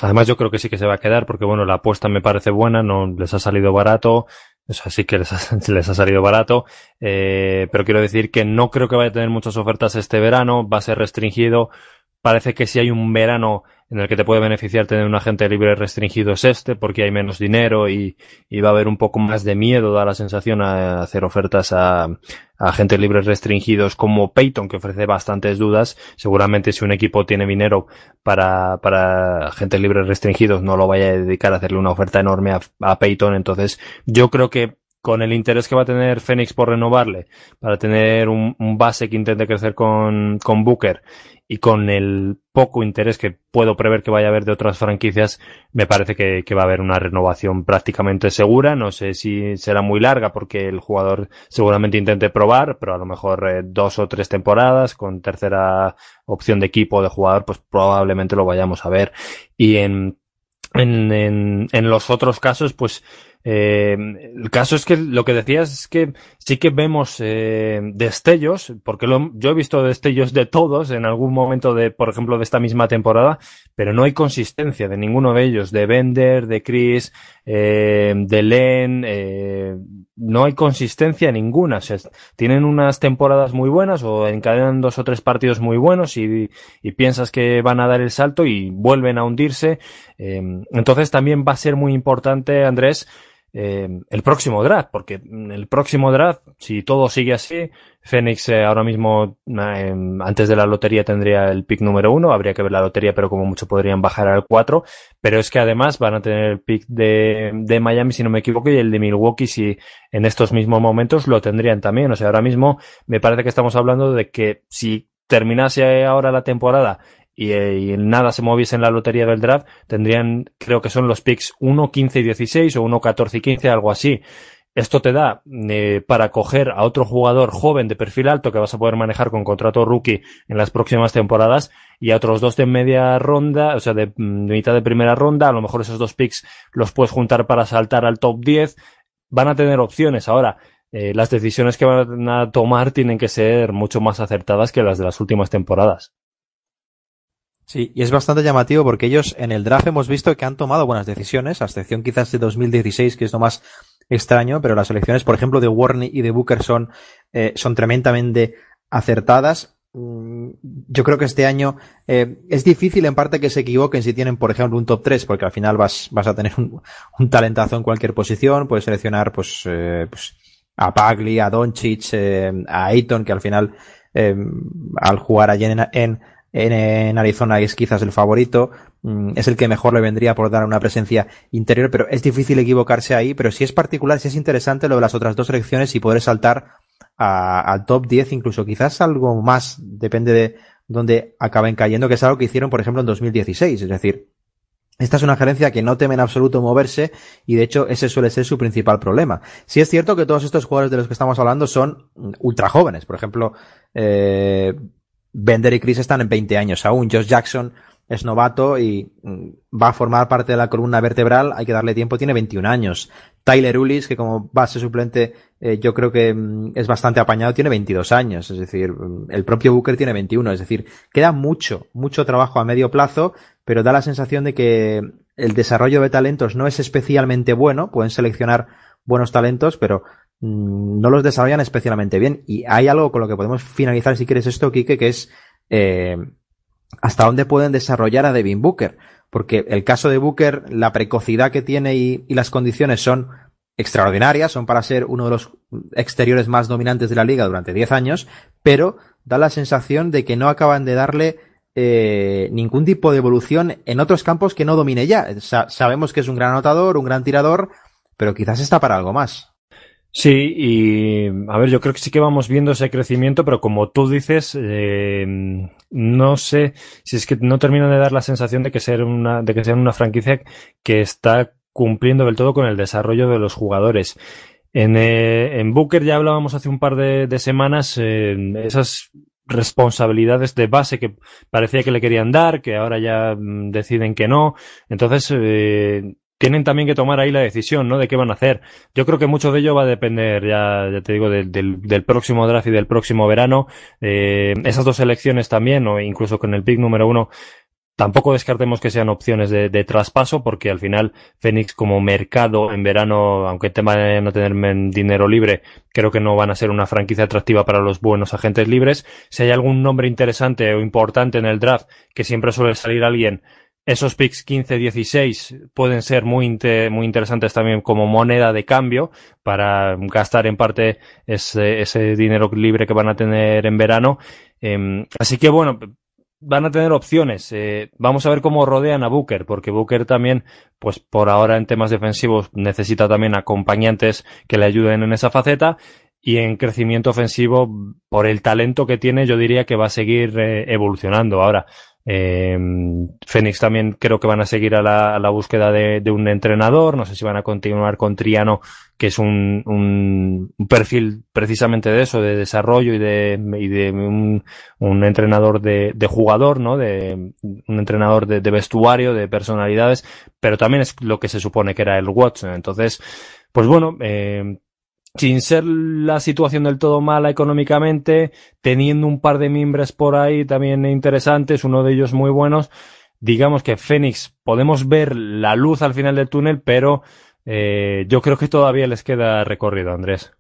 además yo creo que sí que se va a quedar porque bueno, la apuesta me parece buena, no les ha salido barato, eso sí que les ha, les ha salido barato, eh, pero quiero decir que no creo que vaya a tener muchas ofertas este verano, va a ser restringido. Parece que si hay un verano en el que te puede beneficiar tener un agente libre restringido es este, porque hay menos dinero y, y va a haber un poco más de miedo, da la sensación a hacer ofertas a, a agentes libres restringidos como Peyton, que ofrece bastantes dudas. Seguramente si un equipo tiene dinero para, para agentes libres restringidos, no lo vaya a dedicar a hacerle una oferta enorme a, a Peyton. Entonces, yo creo que con el interés que va a tener Phoenix por renovarle, para tener un, base que intente crecer con, Booker y con el poco interés que puedo prever que vaya a haber de otras franquicias, me parece que, que, va a haber una renovación prácticamente segura. No sé si será muy larga porque el jugador seguramente intente probar, pero a lo mejor eh, dos o tres temporadas con tercera opción de equipo de jugador, pues probablemente lo vayamos a ver. Y en, en, en, en los otros casos, pues eh, el caso es que lo que decías es que sí que vemos eh, destellos, porque yo he visto destellos de todos en algún momento de, por ejemplo, de esta misma temporada, pero no hay consistencia de ninguno de ellos, de Bender, de Chris, eh, de Len, no hay consistencia ninguna. Tienen unas temporadas muy buenas o encadenan dos o tres partidos muy buenos y, y piensas que van a dar el salto y vuelven a hundirse. Entonces también va a ser muy importante, Andrés, eh, el próximo draft, porque el próximo draft, si todo sigue así, Phoenix eh, ahora mismo, eh, antes de la lotería tendría el pick número uno, habría que ver la lotería, pero como mucho podrían bajar al cuatro, pero es que además van a tener el pick de, de Miami, si no me equivoco, y el de Milwaukee, si en estos mismos momentos lo tendrían también. O sea, ahora mismo me parece que estamos hablando de que si terminase ahora la temporada y, y, nada se moviese en la lotería del draft, tendrían, creo que son los picks 1, 15 y 16 o 1, 14 y 15, algo así. Esto te da eh, para coger a otro jugador joven de perfil alto que vas a poder manejar con contrato rookie en las próximas temporadas y a otros dos de media ronda, o sea, de, de mitad de primera ronda. A lo mejor esos dos picks los puedes juntar para saltar al top 10. Van a tener opciones. Ahora, eh, las decisiones que van a tomar tienen que ser mucho más acertadas que las de las últimas temporadas. Sí, y es bastante llamativo porque ellos en el draft hemos visto que han tomado buenas decisiones, a excepción quizás de 2016, que es lo más extraño, pero las elecciones, por ejemplo, de Warney y de Booker son, eh, son tremendamente acertadas. mm, yo creo que este año eh, es difícil en parte que se equivoquen si tienen, por ejemplo, un top 3, porque al final vas, vas a tener un, talentazo en cualquier posición, puedes seleccionar pues, eh, pues a Pagli, a Doncic, eh, a Ayton, que al final eh, al jugar allí en, en, en, Arizona es quizás el favorito, mm, es el que mejor le vendría por dar una presencia interior, pero es difícil equivocarse ahí, pero si es particular, si es interesante lo de las otras dos selecciones y poder saltar al top 10, incluso quizás algo más, depende de dónde acaben cayendo, que es algo que hicieron, por ejemplo, en 2016, es decir, esta es una gerencia que no teme en absoluto moverse y de hecho ese suele ser su principal problema. Si es cierto que todos estos jugadores de los que estamos hablando son ultra jóvenes. Por ejemplo, eh, Bender y Chris están en 20 años aún. Josh Jackson es novato y mm, va a formar parte de la columna vertebral. Hay que darle tiempo. Tiene 21 años. Tyler Ulis, que como base suplente eh, yo creo que mm, es bastante apañado, tiene 22 años. Es decir, mm, el propio Booker tiene 21. Es decir, queda mucho, mucho trabajo a medio plazo, pero da la sensación de que el desarrollo de talentos no es especialmente bueno. Pueden seleccionar buenos talentos, pero no los desarrollan especialmente bien. Y hay algo con lo que podemos finalizar, si quieres esto, Kike, que es eh, hasta dónde pueden desarrollar a Devin Booker porque el caso de Booker, la precocidad que tiene y, las condiciones son extraordinarias, son para ser uno de los exteriores más dominantes de la liga durante 10 años, pero da la sensación de que no acaban de darle eh, ningún tipo de evolución en otros campos que no domine ya. sabemos que es un gran anotador, un gran tirador, pero quizás está para algo más. Sí, y a ver, yo creo que sí que vamos viendo ese crecimiento, pero como tú dices, eh, no sé si es que no termino de dar la sensación de que una, de que sea una franquicia que está cumpliendo del todo con el desarrollo de los jugadores. En, eh, en Booker ya hablábamos hace un par de, de semanas eh, esas responsabilidades de base que parecía que le querían dar, que ahora ya mm, deciden que no. Entonces, eh, tienen también que tomar ahí la decisión, ¿no? De qué van a hacer. Yo creo que mucho de ello va a depender, ya, ya te digo, del, del, próximo draft y del próximo verano. Eh, esas dos elecciones también, o incluso con el pick número uno, tampoco descartemos que sean opciones de, de, traspaso, porque al final Phoenix como mercado en verano, aunque de no tener dinero libre, creo que no van a ser una franquicia atractiva para los buenos agentes libres. Si hay algún nombre interesante o importante en el draft, que siempre suele salir alguien esos picks 15-16 pueden ser muy, muy interesantes también como moneda de cambio para gastar en parte ese, dinero libre que van a tener en verano. Em, así que bueno, van a tener opciones. Eh, vamos a ver cómo rodean a Booker, porque Booker también, pues por ahora en temas defensivos necesita también acompañantes que le ayuden en esa faceta. Y en crecimiento ofensivo, por el talento que tiene, yo diría que va a seguir eh, evolucionando. Ahora, eh, Fénix también creo que van a seguir a la, búsqueda de, un entrenador. No sé si van a continuar con Triano, que es un, un, perfil precisamente de eso, de desarrollo y de, un, un entrenador de, de, jugador, ¿no? De un entrenador de, de, vestuario, de personalidades, pero también es lo que se supone que era el Watson. Entonces, pues bueno, eh, sin ser la situación del todo mala económicamente, teniendo un par de miembros por ahí también interesantes, uno de ellos muy buenos, digamos que Fénix podemos ver la luz al final del túnel, pero eh, yo creo que todavía les queda recorrido, Andrés.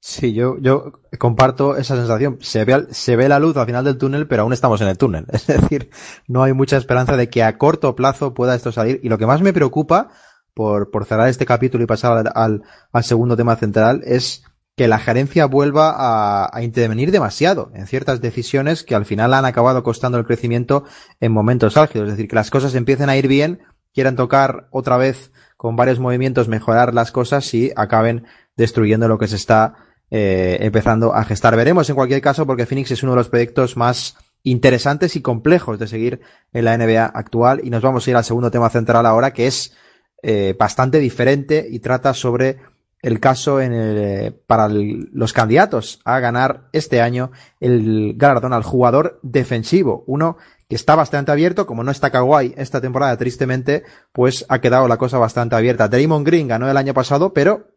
Sí, yo, yo comparto esa sensación. Se ve, se ve la luz al final del túnel, pero aún estamos en el túnel. Es decir, no hay mucha esperanza de que a corto plazo pueda esto salir. Y lo que más me preocupa por, por cerrar este capítulo y pasar al, al, segundo tema central, es que la gerencia vuelva a, a, intervenir demasiado en ciertas decisiones que al final han acabado costando el crecimiento en momentos álgidos. Es decir, que las cosas empiecen a ir bien, quieran tocar otra vez con varios movimientos mejorar las cosas y acaben destruyendo lo que se está eh, empezando a gestar. Veremos en cualquier caso porque Phoenix es uno de los proyectos más interesantes y complejos de seguir en la NBA actual y nos vamos a ir al segundo tema central ahora que es eh, bastante diferente y trata sobre el caso en el, eh, para el, los candidatos a ganar este año el galardón al jugador defensivo. Uno que está bastante abierto, como no está Kawhi esta temporada, tristemente, pues ha quedado la cosa bastante abierta. Draymond Green ganó el año pasado, pero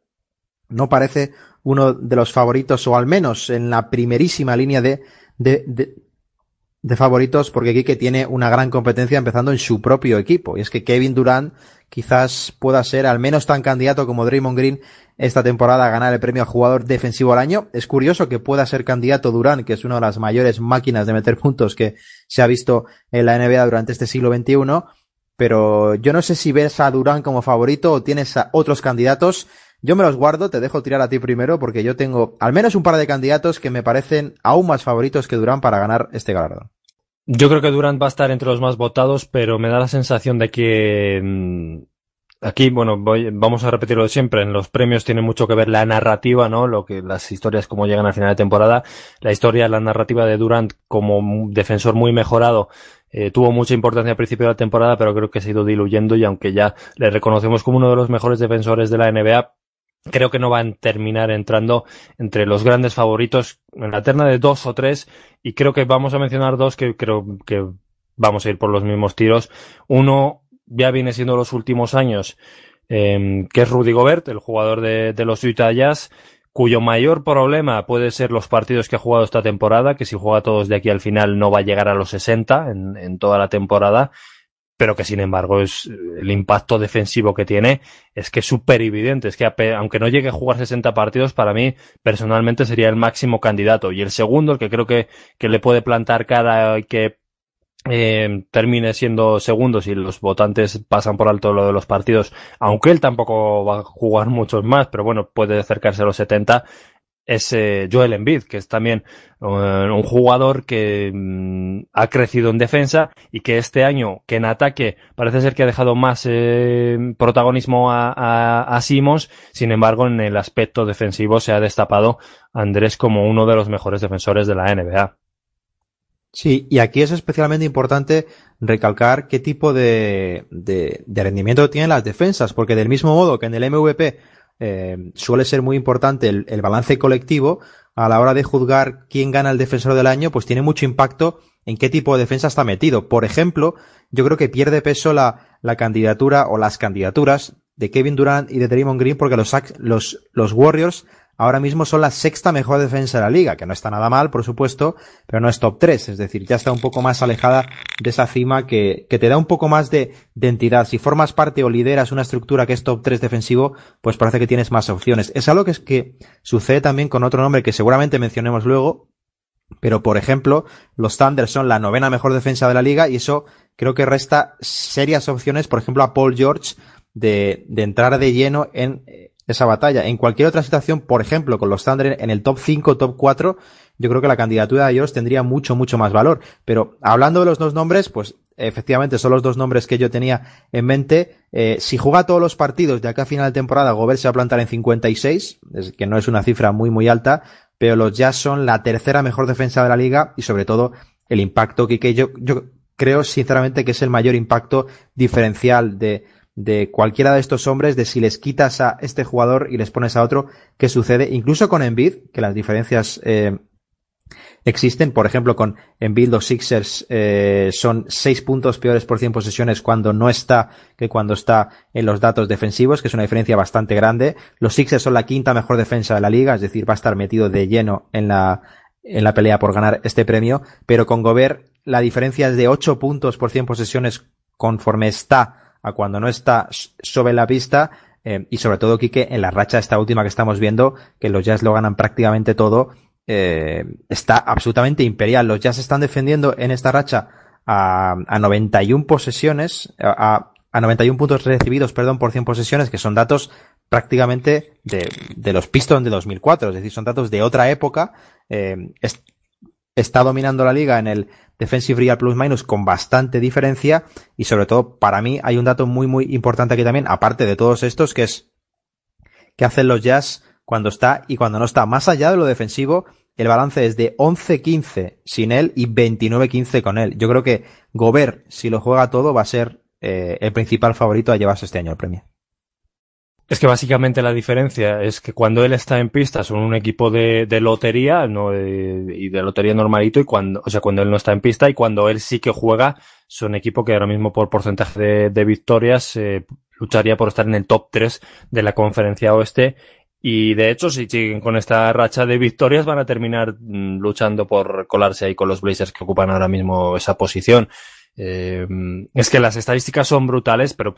no parece uno de los favoritos, o al menos en la primerísima línea de, de, de, de favoritos, porque Kike tiene una gran competencia empezando en su propio equipo. Y es que Kevin Durant quizás pueda ser al menos tan candidato como Draymond Green esta temporada a ganar el premio a jugador defensivo al año. Es curioso que pueda ser candidato Durán, que es una de las mayores máquinas de meter puntos que se ha visto en la NBA durante este siglo XXI. Pero yo no sé si ves a Durán como favorito o tienes a otros candidatos. Yo me los guardo, te dejo tirar a ti primero porque yo tengo al menos un par de candidatos que me parecen aún más favoritos que Durán para ganar este galardón. Yo creo que Durant va a estar entre los más votados, pero me da la sensación de que mm, aquí, bueno, voy, vamos a repetirlo de siempre. En los premios tiene mucho que ver la narrativa, ¿no? Lo que las historias como llegan al final de temporada. La historia, la narrativa de Durant como defensor muy mejorado eh, tuvo mucha importancia al principio de la temporada, pero creo que se ha ido diluyendo y aunque ya le reconocemos como uno de los mejores defensores de la NBA, creo que no van a terminar entrando entre los grandes favoritos en la terna de dos o tres y creo que vamos a mencionar dos que creo que vamos a ir por los mismos tiros. Uno ya viene siendo los últimos años, eh, que es Rudy Gobert, el jugador de, los Utah Jazz, cuyo mayor problema puede ser los partidos que ha jugado esta temporada, que si juega todos de aquí al final no va a llegar a los 60 en, en toda la temporada pero que sin embargo es el impacto defensivo que tiene es que es súper evidente, es que aunque no llegue a jugar 60 partidos, para mí personalmente sería el máximo candidato. Y el segundo, el que creo que, que le puede plantar cara que eh, termine siendo segundo si los votantes pasan por alto lo de los partidos, aunque él tampoco va a jugar muchos más, pero bueno, puede acercarse a los 70, es eh, Joel Embiid, que es también uh, un jugador que mm, ha crecido en defensa y que este año, que en ataque parece ser que ha dejado más eh, protagonismo a, a, Simons, sin embargo en el aspecto defensivo se ha destapado Andrés como uno de los mejores defensores de la NBA. Sí, y aquí es especialmente importante recalcar qué tipo de, de rendimiento tienen las defensas, porque del mismo modo que en el MVP eh, suele ser muy importante el, el, balance colectivo a la hora de juzgar quién gana el defensor del año, pues tiene mucho impacto en qué tipo de defensa está metido. Por ejemplo, yo creo que pierde peso la, la candidatura o las candidaturas de Kevin Durant y de Draymond Green porque los, los, los Warriors ahora mismo son la sexta mejor defensa de la liga, que no está nada mal, por supuesto, pero no es top 3, es decir, ya está un poco más alejada de esa cima que, que te da un poco más de, de, entidad. Si formas parte o lideras una estructura que es top 3 defensivo, pues parece que tienes más opciones. Es algo que es que sucede también con otro nombre que seguramente mencionemos luego, pero por ejemplo, los Thunder son la novena mejor defensa de la liga y eso creo que resta serias opciones, por ejemplo, a Paul George de, de entrar de lleno en esa batalla. En cualquier otra situación, por ejemplo, con los Thunder en el top 5, top 4, yo creo que la candidatura de ellos tendría mucho, mucho más valor. Pero hablando de los dos nombres, pues efectivamente son los dos nombres que yo tenía en mente. Eh, si juega todos los partidos de acá a final de temporada, Gobert se va a plantar en 56, es que no es una cifra muy, muy alta, pero los Jazz son la tercera mejor defensa de la liga y sobre todo el impacto que yo, yo creo sinceramente que es el mayor impacto diferencial de, de cualquiera de estos hombres, de si les quitas a este jugador y les pones a otro, ¿qué sucede? Incluso con Embiid, que las diferencias eh, existen. Por ejemplo, con Embiid los Sixers eh, son seis puntos peores por 100 posesiones cuando no está que cuando está en los datos defensivos, que es una diferencia bastante grande. Los Sixers son la quinta mejor defensa de la liga, es decir, va a estar metido de lleno en la, en la pelea por ganar este premio. Pero con Gobert la diferencia es de 8 puntos por 100 posesiones conforme está a cuando no está sobre la pista eh, y sobre todo, Quique, en la racha esta última que estamos viendo, que los Jazz lo ganan prácticamente todo, eh, está absolutamente imperial. Los Jazz están defendiendo en esta racha a, a 91 posesiones, a, a 91 puntos recibidos, perdón, por 100 posesiones, que son datos prácticamente de, de los Pistons de 2004, es decir, son datos de otra época. Eh, es, está dominando la liga en el Defensive Real Plus Minus con bastante diferencia y sobre todo para mí hay un dato muy muy importante aquí también, aparte de todos estos, que es que hacen los Jazz cuando está y cuando no está. Más allá de lo defensivo, el balance es de 11-15 sin él y 29-15 con él. Yo creo que Gobert, si lo juega todo, va a ser eh, el principal favorito a llevarse este año el premio. Es que básicamente la diferencia es que cuando él está en pista son un equipo de, de lotería no, y de lotería normalito y cuando, o sea, cuando él no está en pista y cuando él sí que juega son equipo que ahora mismo por porcentaje de, de victorias eh, lucharía por estar en el top 3 de la conferencia oeste y de hecho si siguen con esta racha de victorias van a terminar mm, luchando por colarse ahí con los Blazers que ocupan ahora mismo esa posición. Eh, es que las estadísticas son brutales, pero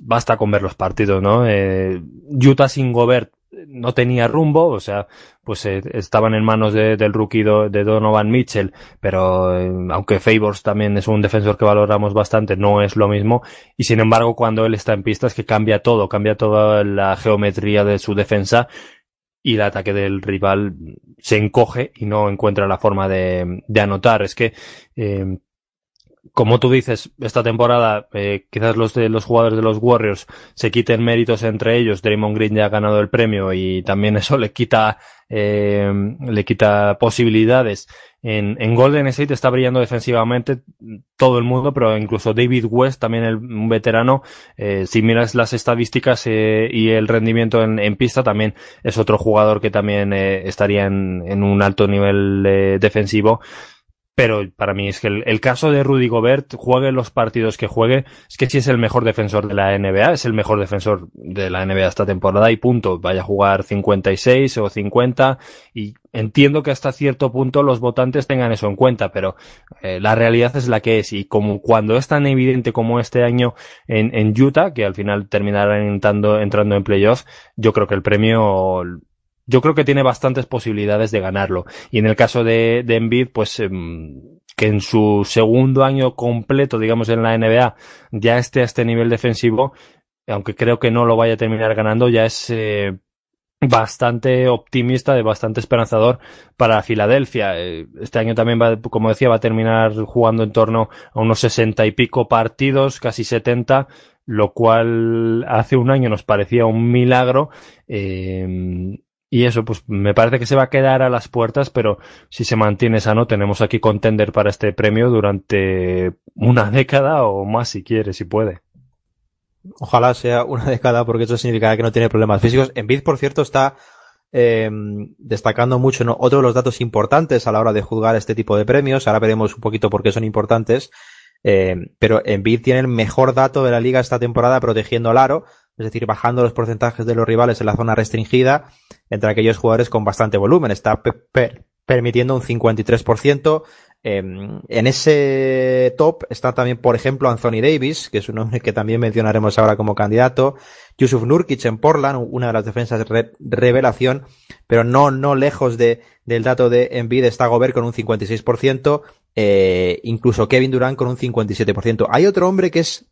basta con ver los partidos, ¿no? Eh, Utah sin Gobert no tenía rumbo, o sea, pues eh, estaban en manos de, del rookie de Donovan Mitchell, pero aunque Favors también es un defensor que valoramos bastante, no es lo mismo, y sin embargo cuando él está en pista es que cambia todo, cambia toda la geometría de su defensa y el ataque del rival se encoge y no encuentra la forma de, anotar. Es que como tú dices, esta temporada eh, quizás los de los jugadores de los Warriors se quiten méritos entre ellos. Draymond Green ya ha ganado el premio y también eso le quita eh, le quita posibilidades. En, en, Golden State está brillando defensivamente todo el mundo, pero incluso David West, también el, un veterano, eh, si miras las estadísticas eh, y el rendimiento en, en, pista, también es otro jugador que también eh, estaría en, en, un alto nivel eh, defensivo pero para mí es que el, el, caso de Rudy Gobert, juegue los partidos que juegue, es que si es el mejor defensor de la NBA, es el mejor defensor de la NBA esta temporada y punto. Vaya a jugar 56 o 50 y entiendo que hasta cierto punto los votantes tengan eso en cuenta, pero eh, la realidad es la que es y como cuando es tan evidente como este año en, en Utah, que al final terminarán entrando, entrando en playoff, yo creo que el premio yo creo que tiene bastantes posibilidades de ganarlo. Y en el caso de, de Embiid, pues eh, que en su segundo año completo, digamos, en la NBA, ya esté a este nivel defensivo, aunque creo que no lo vaya a terminar ganando, ya es eh, bastante optimista, de bastante esperanzador para Filadelfia. Eh, este año también va, como decía, va a terminar jugando en torno a unos sesenta y pico partidos, casi setenta, lo cual hace un año nos parecía un milagro. Eh, y eso, pues me parece que se va a quedar a las puertas, pero si se mantiene sano, tenemos aquí contender para este premio durante una década o más si quiere, si puede. Ojalá sea una década, porque eso significará que no tiene problemas físicos. En Biz, por cierto, está eh, destacando mucho ¿no? otro de los datos importantes a la hora de juzgar este tipo de premios. Ahora veremos un poquito por qué son importantes. Eh, pero Embiid tiene el mejor dato de la liga esta temporada protegiendo al aro, es decir, bajando los porcentajes de los rivales en la zona restringida entre aquellos jugadores con bastante volumen. Está permitiendo un 53%. Eh, en ese top está también, por ejemplo, Anthony Davis, que es un hombre que también mencionaremos ahora como candidato. Yusuf Nurkic en Portland, una de las defensas de revelación, pero no, no lejos de, del dato de Embiid está Gobert con un 56%, eh, incluso Kevin Durant con un 57%. Hay otro hombre que es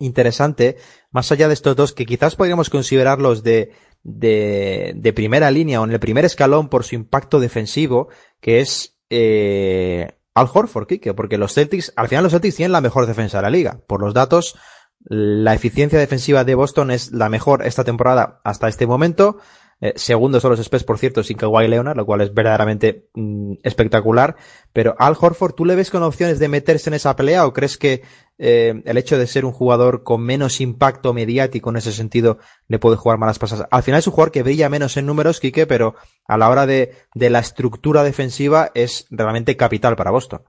interesante, más allá de estos dos, que quizás podríamos considerarlos de, de, de primera línea o en el primer escalón por su impacto defensivo, que es eh, Al Horford, Kike, porque los Celtics, al final los Celtics tienen la mejor defensa de la liga. Por los datos, la eficiencia defensiva de Boston es la mejor esta temporada hasta este momento. Eh, segundo son los Spurs, por cierto, sin Kawhi Leonard, lo cual es verdaderamente mm, espectacular. Pero Al Horford, ¿tú le ves con opciones de meterse en esa pelea o crees que eh, el hecho de ser un jugador con menos impacto mediático en ese sentido le puede jugar malas pasas? Al final es un jugador que brilla menos en números, Quique, pero a la hora de, de la estructura defensiva es realmente capital para Boston.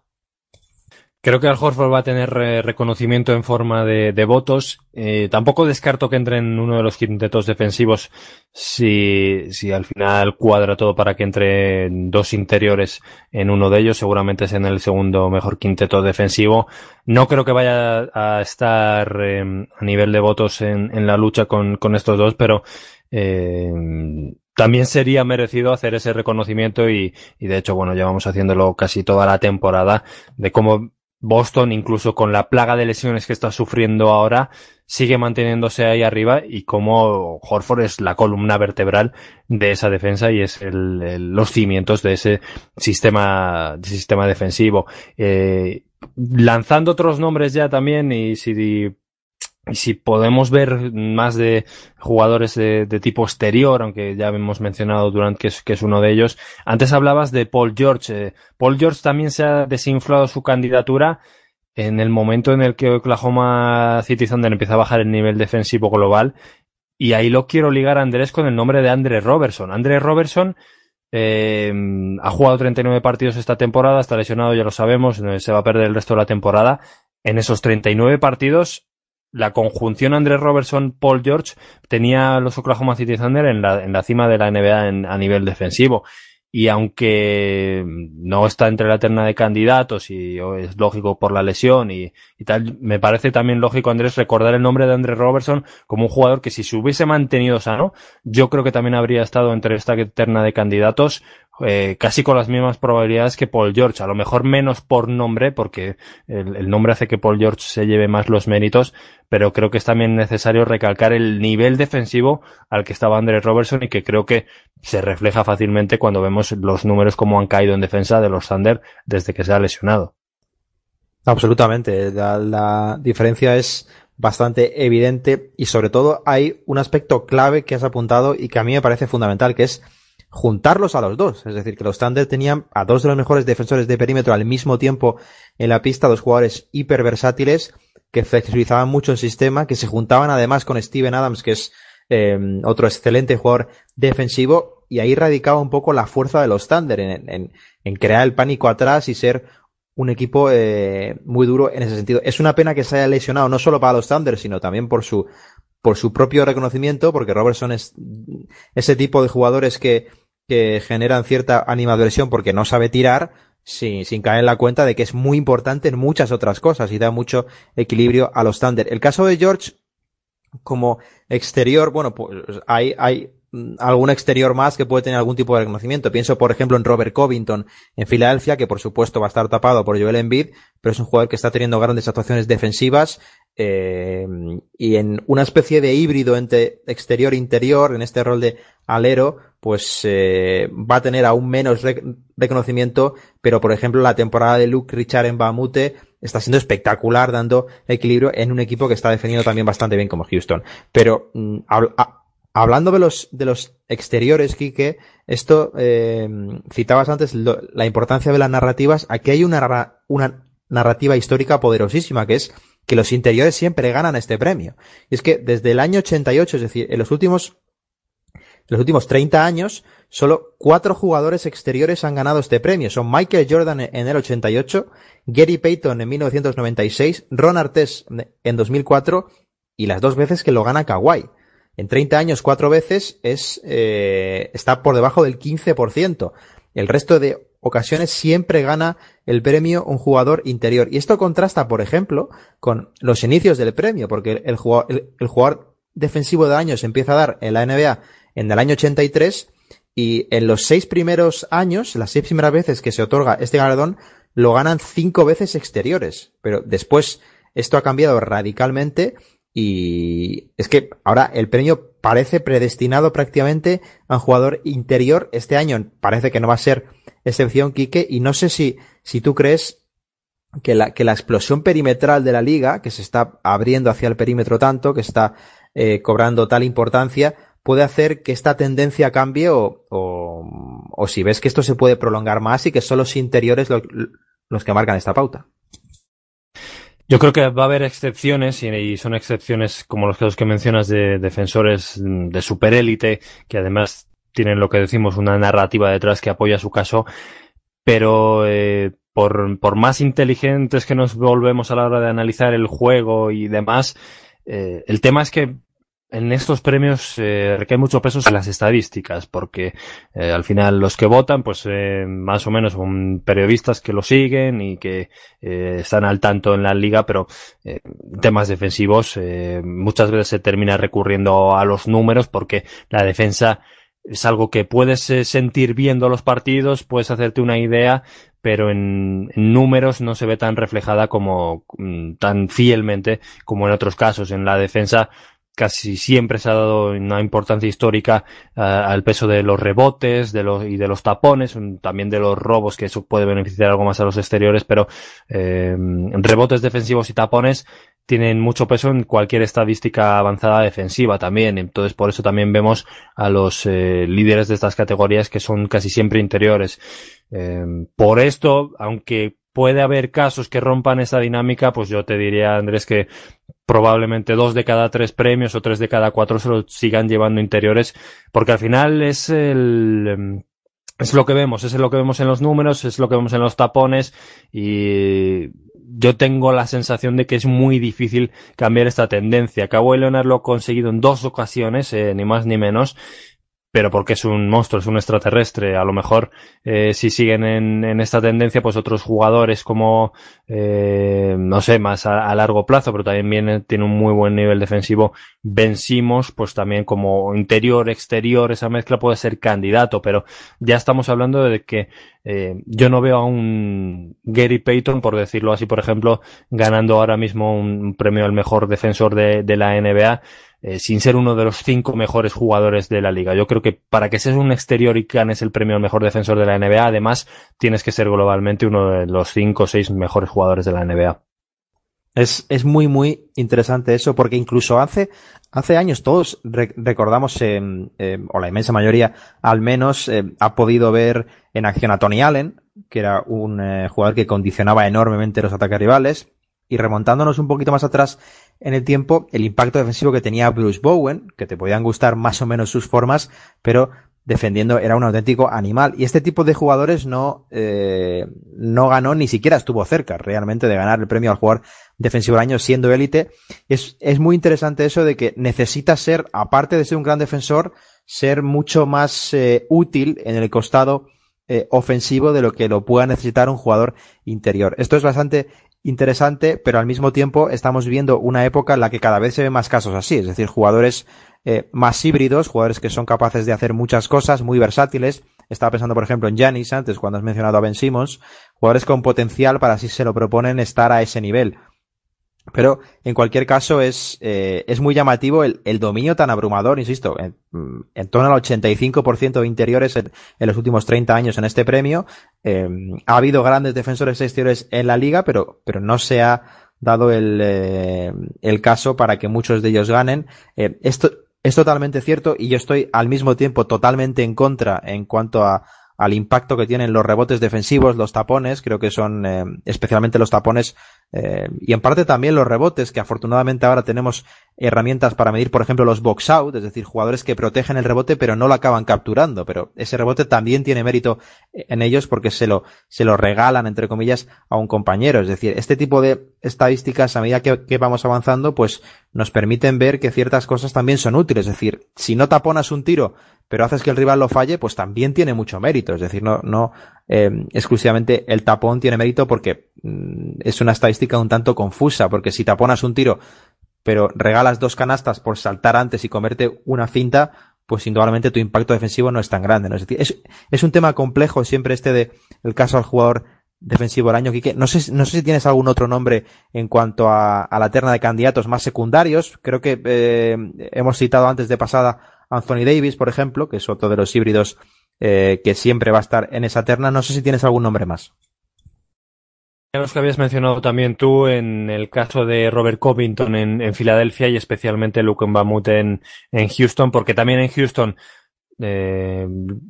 Creo que Al Horford va a tener eh, reconocimiento en forma de, de votos. Eh, tampoco descarto que entre en uno de los quintetos defensivos si, si al final cuadra todo para que entre dos interiores en uno de ellos. Seguramente es en el segundo mejor quinteto defensivo. No creo que vaya a estar eh, a nivel de votos en, en la lucha con, con estos dos, pero eh, también sería merecido hacer ese reconocimiento y, y de hecho, bueno, llevamos haciéndolo casi toda la temporada de cómo Boston, incluso con la plaga de lesiones que está sufriendo ahora, sigue manteniéndose ahí arriba y como Horford es la columna vertebral de esa defensa y es el, los cimientos de ese sistema, sistema defensivo. Eh, lanzando otros nombres ya también y si y si podemos ver más de jugadores de, de, tipo exterior, aunque ya hemos mencionado Durant que es, que es uno de ellos. Antes hablabas de Paul George. Eh, Paul George también se ha desinflado su candidatura en el momento en el que Oklahoma City Thunder empieza a bajar el nivel defensivo global. Y ahí lo quiero ligar a Andrés con el nombre de Andre Robertson. Andre Robertson eh, ha jugado 39 partidos esta temporada, está lesionado, ya lo sabemos, se va a perder el resto de la temporada. En esos 39 partidos la conjunción Andrés Robertson Paul George tenía los Oklahoma City Thunder en la, en la cima de la NBA en, a nivel defensivo. Y aunque no está entre la terna de candidatos y es lógico por la lesión y, tal, me parece también lógico, Andrés, recordar el nombre de Andrés Robertson como un jugador que si se hubiese mantenido sano, yo creo que también habría estado entre esta terna de candidatos eh, casi con las mismas probabilidades que Paul George, a lo mejor menos por nombre, porque el, nombre hace que Paul George se lleve más los méritos, pero creo que es también necesario recalcar el nivel defensivo al que estaba Andrés Robertson y que creo que se refleja fácilmente cuando vemos los números como han caído en defensa de los Thunder desde que se ha lesionado. Absolutamente, la, la diferencia es bastante evidente y sobre todo hay un aspecto clave que has apuntado y que a mí me parece fundamental, que es juntarlos a los dos. Es decir, que los Thunder tenían a dos de los mejores defensores de perímetro al mismo tiempo en la pista, dos jugadores hiperversátiles que flexibilizaban mucho el sistema, que se juntaban además con Steven Adams, que es eh, otro excelente jugador defensivo, y ahí radicaba un poco la fuerza de los Thunder en, en, en crear el pánico atrás y ser un equipo eh, muy duro en ese sentido. Es una pena que se haya lesionado no solo para los Thunder, sino también por su por su propio reconocimiento, porque Robertson es ese tipo de jugadores que, que generan cierta animadversión porque no sabe tirar, sin, sin caer en la cuenta de que es muy importante en muchas otras cosas y da mucho equilibrio a los Thunder. El caso de George, como exterior, bueno, pues hay, hay algún exterior más que puede tener algún tipo de reconocimiento. Pienso, por ejemplo, en Robert Covington en Filadelfia, que por supuesto va a estar tapado por Joel Embiid, pero es un jugador que está teniendo grandes actuaciones defensivas eh, y en una especie de híbrido entre exterior e interior, en este rol de alero, pues eh, va a tener aún menos rec reconocimiento, pero por ejemplo la temporada de Luke Richard en Bamute está siendo espectacular, dando equilibrio en un equipo que está defendiendo también bastante bien como Houston. Pero mm, hablando de los, de los exteriores, Quique, esto eh, citabas antes la importancia de las narrativas. Aquí hay una, una narrativa histórica poderosísima que es que los interiores siempre ganan este premio. Y es que desde el año 88, es decir, en los últimos, en los últimos 30 años, solo cuatro jugadores exteriores han ganado este premio. Son Michael Jordan en el 88, Gary Payton en 1996, Ron Artest en 2004 y las dos veces que lo gana Kawhi. En 30 años, cuatro veces es, eh, está por debajo del 15%. El resto de ocasiones siempre gana el premio un jugador interior. Y esto contrasta, por ejemplo, con los inicios del premio, porque el jugador, el, jugador defensivo de año se empieza a dar en la NBA en el año 83 y en los seis primeros años, las seis primeras veces que se otorga este galardón, lo ganan cinco veces exteriores. Pero después esto ha cambiado radicalmente y es que ahora el premio parece predestinado prácticamente a un jugador interior. Este año parece que no va a ser excepción, Quique, y no sé si, si tú crees que la, que la explosión perimetral de la liga, que se está abriendo hacia el perímetro tanto, que está eh, cobrando tal importancia, puede hacer que esta tendencia cambie o, o, si ves que esto se puede prolongar más y que son los interiores los, los que marcan esta pauta. Yo creo que va a haber excepciones y, son excepciones como los casos que mencionas de defensores de superélite que además tienen lo que decimos una narrativa detrás que apoya su caso, pero eh, por, por más inteligentes que nos volvemos a la hora de analizar el juego y demás, eh, el tema es que en estos premios eh, recae mucho peso en las estadísticas, porque eh, al final los que votan, pues eh, más o menos son periodistas que lo siguen y que eh, están al tanto en la liga, pero eh, temas defensivos eh, muchas veces se termina recurriendo a los números porque la defensa es algo que puedes sentir viendo los partidos, puedes hacerte una idea, pero en, en, números no se ve tan reflejada como mm, tan fielmente como en otros casos. En la defensa casi siempre se ha dado una importancia histórica uh, al peso de los rebotes de los, y de los tapones, también de los robos, que eso puede beneficiar algo más a los exteriores, pero eh, rebotes defensivos y tapones tienen mucho peso en cualquier estadística avanzada defensiva también. Entonces, por eso también vemos a los eh, líderes de estas categorías que son casi siempre interiores. Eh, por esto, aunque puede haber casos que rompan esa dinámica, pues yo te diría, Andrés, que probablemente dos de cada tres premios o tres de cada cuatro se lo sigan llevando interiores, porque al final es el, em, es lo que vemos, es lo que vemos en los números, es lo que vemos en los tapones y yo tengo la sensación de que es muy difícil cambiar esta tendencia. Kawhi Leonard lo ha conseguido en dos ocasiones, eh, ni más ni menos, pero porque es un monstruo, es un extraterrestre. A lo mejor, eh, si siguen en, esta tendencia, pues otros jugadores como, eh, no sé, más a, largo plazo, pero también viene, tiene un muy buen nivel defensivo, vencimos, pues también como interior, exterior, esa mezcla puede ser candidato, pero ya estamos hablando de que eh, yo no veo a un Gary Payton, por decirlo así, por ejemplo, ganando ahora mismo un premio al mejor defensor de, de la NBA eh, sin ser uno de los cinco mejores jugadores de la liga. Yo creo que para que seas un exterior y ganes el premio al mejor defensor de la NBA, además tienes que ser globalmente uno de los cinco o seis mejores jugadores de la NBA. Es, es muy, muy interesante eso, porque incluso hace, hace años todos re recordamos, eh, eh, o la inmensa mayoría al menos, eh, ha podido ver en acción a Tony Allen, que era un eh, jugador que condicionaba enormemente los ataques rivales, y remontándonos un poquito más atrás en el tiempo, el impacto defensivo que tenía Bruce Bowen, que te podían gustar más o menos sus formas, pero defendiendo era un auténtico animal. Y este tipo de jugadores no, eh, no ganó, ni siquiera estuvo cerca realmente de ganar el premio al jugador defensivo del año siendo élite. Es, es muy interesante eso de que necesita ser, aparte de ser un gran defensor, ser mucho más eh, útil en el costado eh, ofensivo de lo que lo pueda necesitar un jugador interior. Esto es bastante interesante, pero al mismo tiempo estamos viviendo una época en la que cada vez se ven más casos así, es decir, jugadores eh, más híbridos, jugadores que son capaces de hacer muchas cosas, muy versátiles. Estaba pensando, por ejemplo, en Janis antes, cuando has mencionado a Ben Simmons, jugadores con potencial para si se lo proponen estar a ese nivel. Pero en cualquier caso es, eh, es muy llamativo el, el, dominio tan abrumador, insisto, en, en torno al 85% de interiores en, los últimos 30 años en este premio. Eh, ha habido grandes defensores exteriores en la liga, pero, pero no se ha dado el, eh, el caso para que muchos de ellos ganen. Eh, esto es totalmente cierto y yo estoy al mismo tiempo totalmente en contra en cuanto a, al impacto que tienen los rebotes defensivos, los tapones, creo que son eh, especialmente los tapones eh, y en parte también los rebotes, que afortunadamente ahora tenemos herramientas para medir, por ejemplo, los box out, es decir, jugadores que protegen el rebote pero no lo acaban capturando, pero ese rebote también tiene mérito en ellos porque se lo, se lo regalan, entre comillas, a un compañero. Es decir, este tipo de estadísticas a medida que, que vamos avanzando, pues nos permiten ver que ciertas cosas también son útiles. Es decir, si no taponas un tiro pero haces que el rival lo falle, pues también tiene mucho mérito. Es decir, no, no eh, exclusivamente el tapón tiene mérito porque mm, es una estadística un tanto confusa, porque si taponas un tiro, pero regalas dos canastas por saltar antes y comerte una cinta, pues indudablemente tu impacto defensivo no es tan grande. Es decir, es, es un tema complejo siempre este de el caso al jugador defensivo del año, Quique. No sé, no sé si tienes algún otro nombre en cuanto a, a la terna de candidatos más secundarios. Creo que eh, hemos citado antes de pasada Anthony Davis, por ejemplo, que es otro de los híbridos eh, que siempre va a estar en esa terna. No sé si tienes algún nombre más. Los que habías mencionado también tú en el caso de Robert Covington en, Filadelfia y especialmente Luke Mbamut en, en Houston, porque también en Houston eh,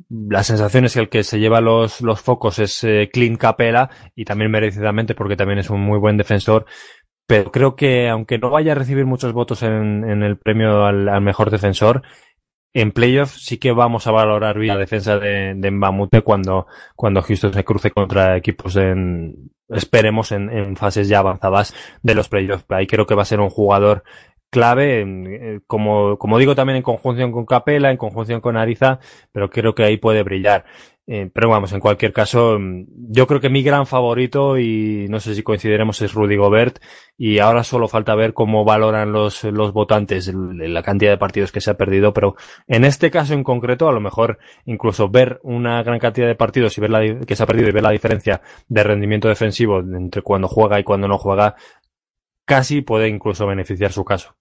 la sensación es que el que se lleva los, los focos es eh, Clint Capela y también merecidamente porque también es un muy buen defensor. Pero creo que aunque no vaya a recibir muchos votos en, el premio al mejor defensor, en playoff sí que vamos a valorar bien la defensa de, de Mbamute cuando, cuando Houston se cruce contra equipos en, esperemos en, en fases ya avanzadas de los playoffs. Ahí creo que va a ser un jugador clave, eh, como, como digo también en conjunción con Capela, en conjunción con Ariza, pero creo que ahí puede brillar. Eh, pero vamos, en cualquier caso, mm, yo creo que mi gran favorito, y no sé si coincidiremos, es Rudy Gobert, y ahora solo falta ver cómo valoran los, los votantes la cantidad de partidos que se ha perdido, pero en este caso en concreto, a lo mejor incluso ver una gran cantidad de partidos y ver la, que se ha perdido y ver la diferencia de rendimiento defensivo entre cuando juega y cuando no juega, casi puede incluso beneficiar su caso.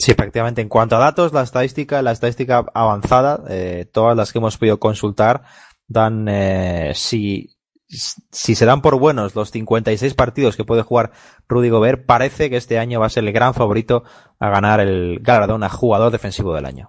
Sí, efectivamente. En cuanto a datos, la estadística, la estadística avanzada, eh, todas las que hemos podido consultar, dan, eh, si, si se dan por buenos los 56 partidos que puede jugar Rudy Gobert, parece que este año va a ser el gran favorito a ganar el galardón a jugador defensivo del año.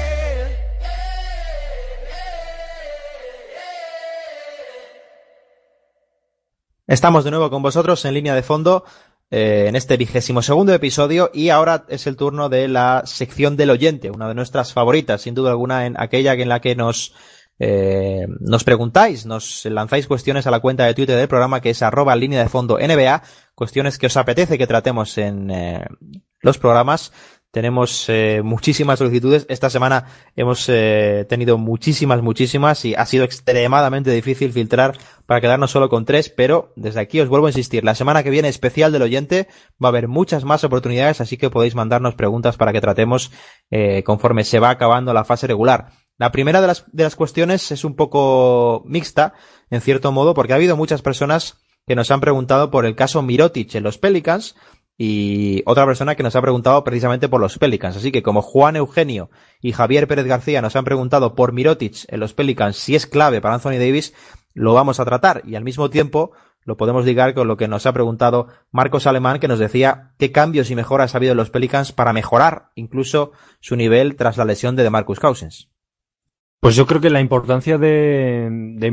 Estamos de nuevo con vosotros en línea de fondo eh, en este vigésimo segundo episodio y ahora es el turno de la sección del oyente, una de nuestras favoritas, sin duda alguna, en aquella en la que nos eh, nos preguntáis, nos lanzáis cuestiones a la cuenta de Twitter del programa que es arroba línea de fondo NBA, cuestiones que os apetece que tratemos en eh, los programas tenemos eh, muchísimas solicitudes. Esta semana hemos eh, tenido muchísimas, muchísimas y ha sido extremadamente difícil filtrar para quedarnos solo con tres, pero desde aquí os vuelvo a insistir. La semana que viene especial del oyente va a haber muchas más oportunidades, así que podéis mandarnos preguntas para que tratemos eh, conforme se va acabando la fase regular. La primera de las, de las cuestiones es un poco mixta, en cierto modo, porque ha habido muchas personas que nos han preguntado por el caso Mirotic en los Pelicans, y otra persona que nos ha preguntado precisamente por los Pelicans. Así que como Juan Eugenio y Javier Pérez García nos han preguntado por Mirotic en los Pelicans si es clave para Anthony Davis, lo vamos a tratar. Y al mismo tiempo lo podemos ligar con lo que nos ha preguntado Marcos Alemán, que nos decía qué cambios y mejoras ha habido en los Pelicans para mejorar incluso su nivel tras la lesión de DeMarcus Cousins. Pues yo creo que la importancia de, de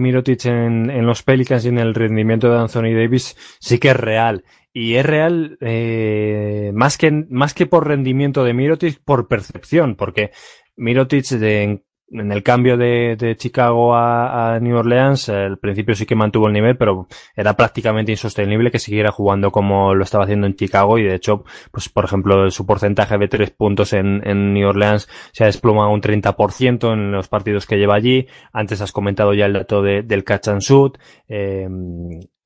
en, en, los Pelicans y en el rendimiento de Anthony Davis sí que es real. Y es real eh, más, que, más que por rendimiento de Mirotic, por percepción, porque Mirotic de, el cambio de, Chicago a, New Orleans, al principio sí que mantuvo el nivel, pero era prácticamente insostenible que siguiera jugando como lo estaba haciendo en Chicago y de hecho, pues por ejemplo, su porcentaje de tres puntos en, en New Orleans se ha desplomado un 30% en los partidos que lleva allí. Antes has comentado ya el dato de, del catch and shoot. Eh,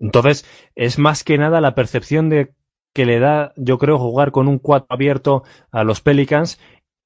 entonces, es más que nada la percepción de que le da, yo creo, jugar con un 4 abierto a los Pelicans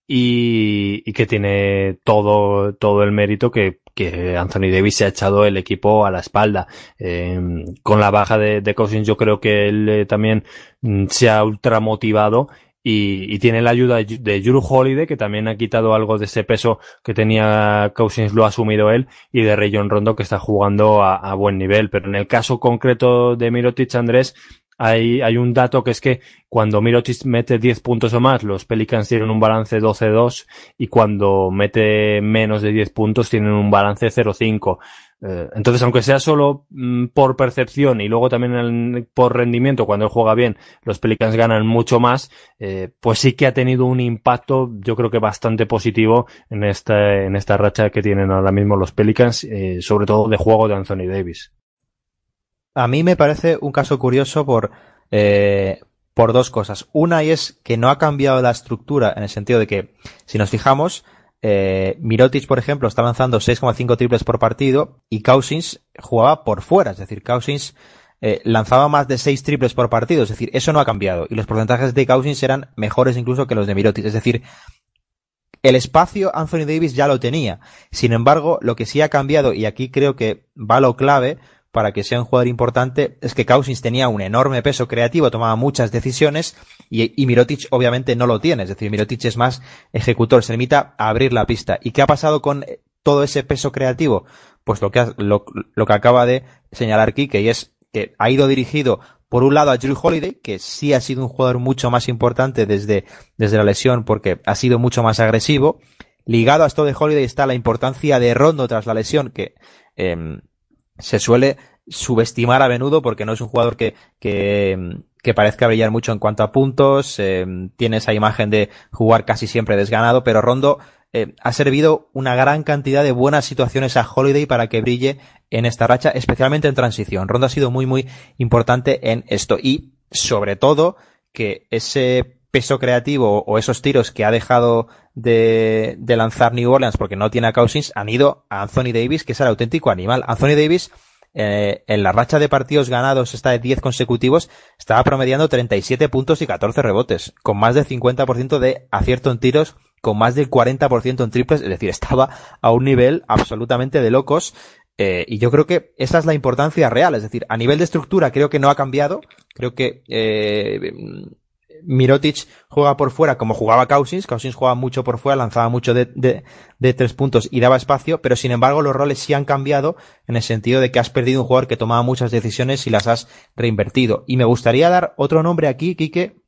y, y, que tiene todo, todo el mérito que, que Anthony Davis se ha echado el equipo a la espalda. Eh, con la baja de, de, Cousins yo creo que él eh, también mm, se ha ultramotivado y, y, tiene la ayuda de Drew Holiday, que también ha quitado algo de ese peso que tenía Cousins, lo ha asumido él, y de Rayon Rondo, que está jugando a, a, buen nivel. Pero en el caso concreto de Mirotic Andrés, hay, hay un dato que es que cuando Mirotic mete 10 puntos o más, los Pelicans tienen un balance 12-2 y cuando mete menos de 10 puntos tienen un balance 0-5. Eh, entonces, aunque sea solo mm, por percepción y luego también por rendimiento, cuando él juega bien, los Pelicans ganan mucho más, eh, pues sí que ha tenido un impacto, yo creo que bastante positivo en esta, en esta racha que tienen ahora mismo los Pelicans, eh, sobre todo de juego de Anthony Davis. A mí me parece un caso curioso por, eh, por dos cosas. Una es que no ha cambiado la estructura en el sentido de que, si nos fijamos, eh, Mirotic, por ejemplo, está lanzando 6,5 triples por partido y Cousins jugaba por fuera. Es decir, Cousins eh, lanzaba más de 6 triples por partido. Es decir, eso no ha cambiado. Y los porcentajes de Cousins eran mejores incluso que los de Mirotic. Es decir, el espacio Anthony Davis ya lo tenía. Sin embargo, lo que sí ha cambiado, y aquí creo que va lo clave, para que sea un jugador importante es que Cousins tenía un enorme peso creativo, tomaba muchas decisiones y, y, Mirotic obviamente no lo tiene. Es decir, Mirotic es más ejecutor, se limita a abrir la pista. ¿Y qué ha pasado con todo ese peso creativo? Pues lo que, ha, lo, lo que acaba de señalar Kike y es que ha ido dirigido por un lado a Drew Holiday, que sí ha sido un jugador mucho más importante desde, desde la lesión porque ha sido mucho más agresivo. Ligado a esto de Holiday está la importancia de Rondo tras la lesión, que eh, se suele subestimar a menudo porque no es un jugador que, que, que parezca brillar mucho en cuanto a puntos, eh, tiene esa imagen de jugar casi siempre desganado, pero Rondo eh, ha servido una gran cantidad de buenas situaciones a Holiday para que brille en esta racha, especialmente en transición. Rondo ha sido muy, muy importante en esto y, sobre todo, que ese peso creativo o esos tiros que ha dejado de, de lanzar New Orleans porque no tiene a Cousins han ido a Anthony Davis, que es el auténtico animal. Anthony Davis eh, en la racha de partidos ganados, esta de 10 consecutivos, estaba promediando 37 puntos y 14 rebotes, con más del 50% de acierto en tiros, con más del 40% en triples, es decir, estaba a un nivel absolutamente de locos. Eh, y yo creo que esa es la importancia real, es decir, a nivel de estructura creo que no ha cambiado, creo que eh, Mirotic juega por fuera como jugaba Cousins. Cousins jugaba mucho por fuera, lanzaba mucho de, de, tres puntos y daba espacio, pero sin embargo los roles sí han cambiado en el sentido de que has perdido un jugador que tomaba muchas decisiones y las has reinvertido. Y me gustaría dar otro nombre aquí, Quique,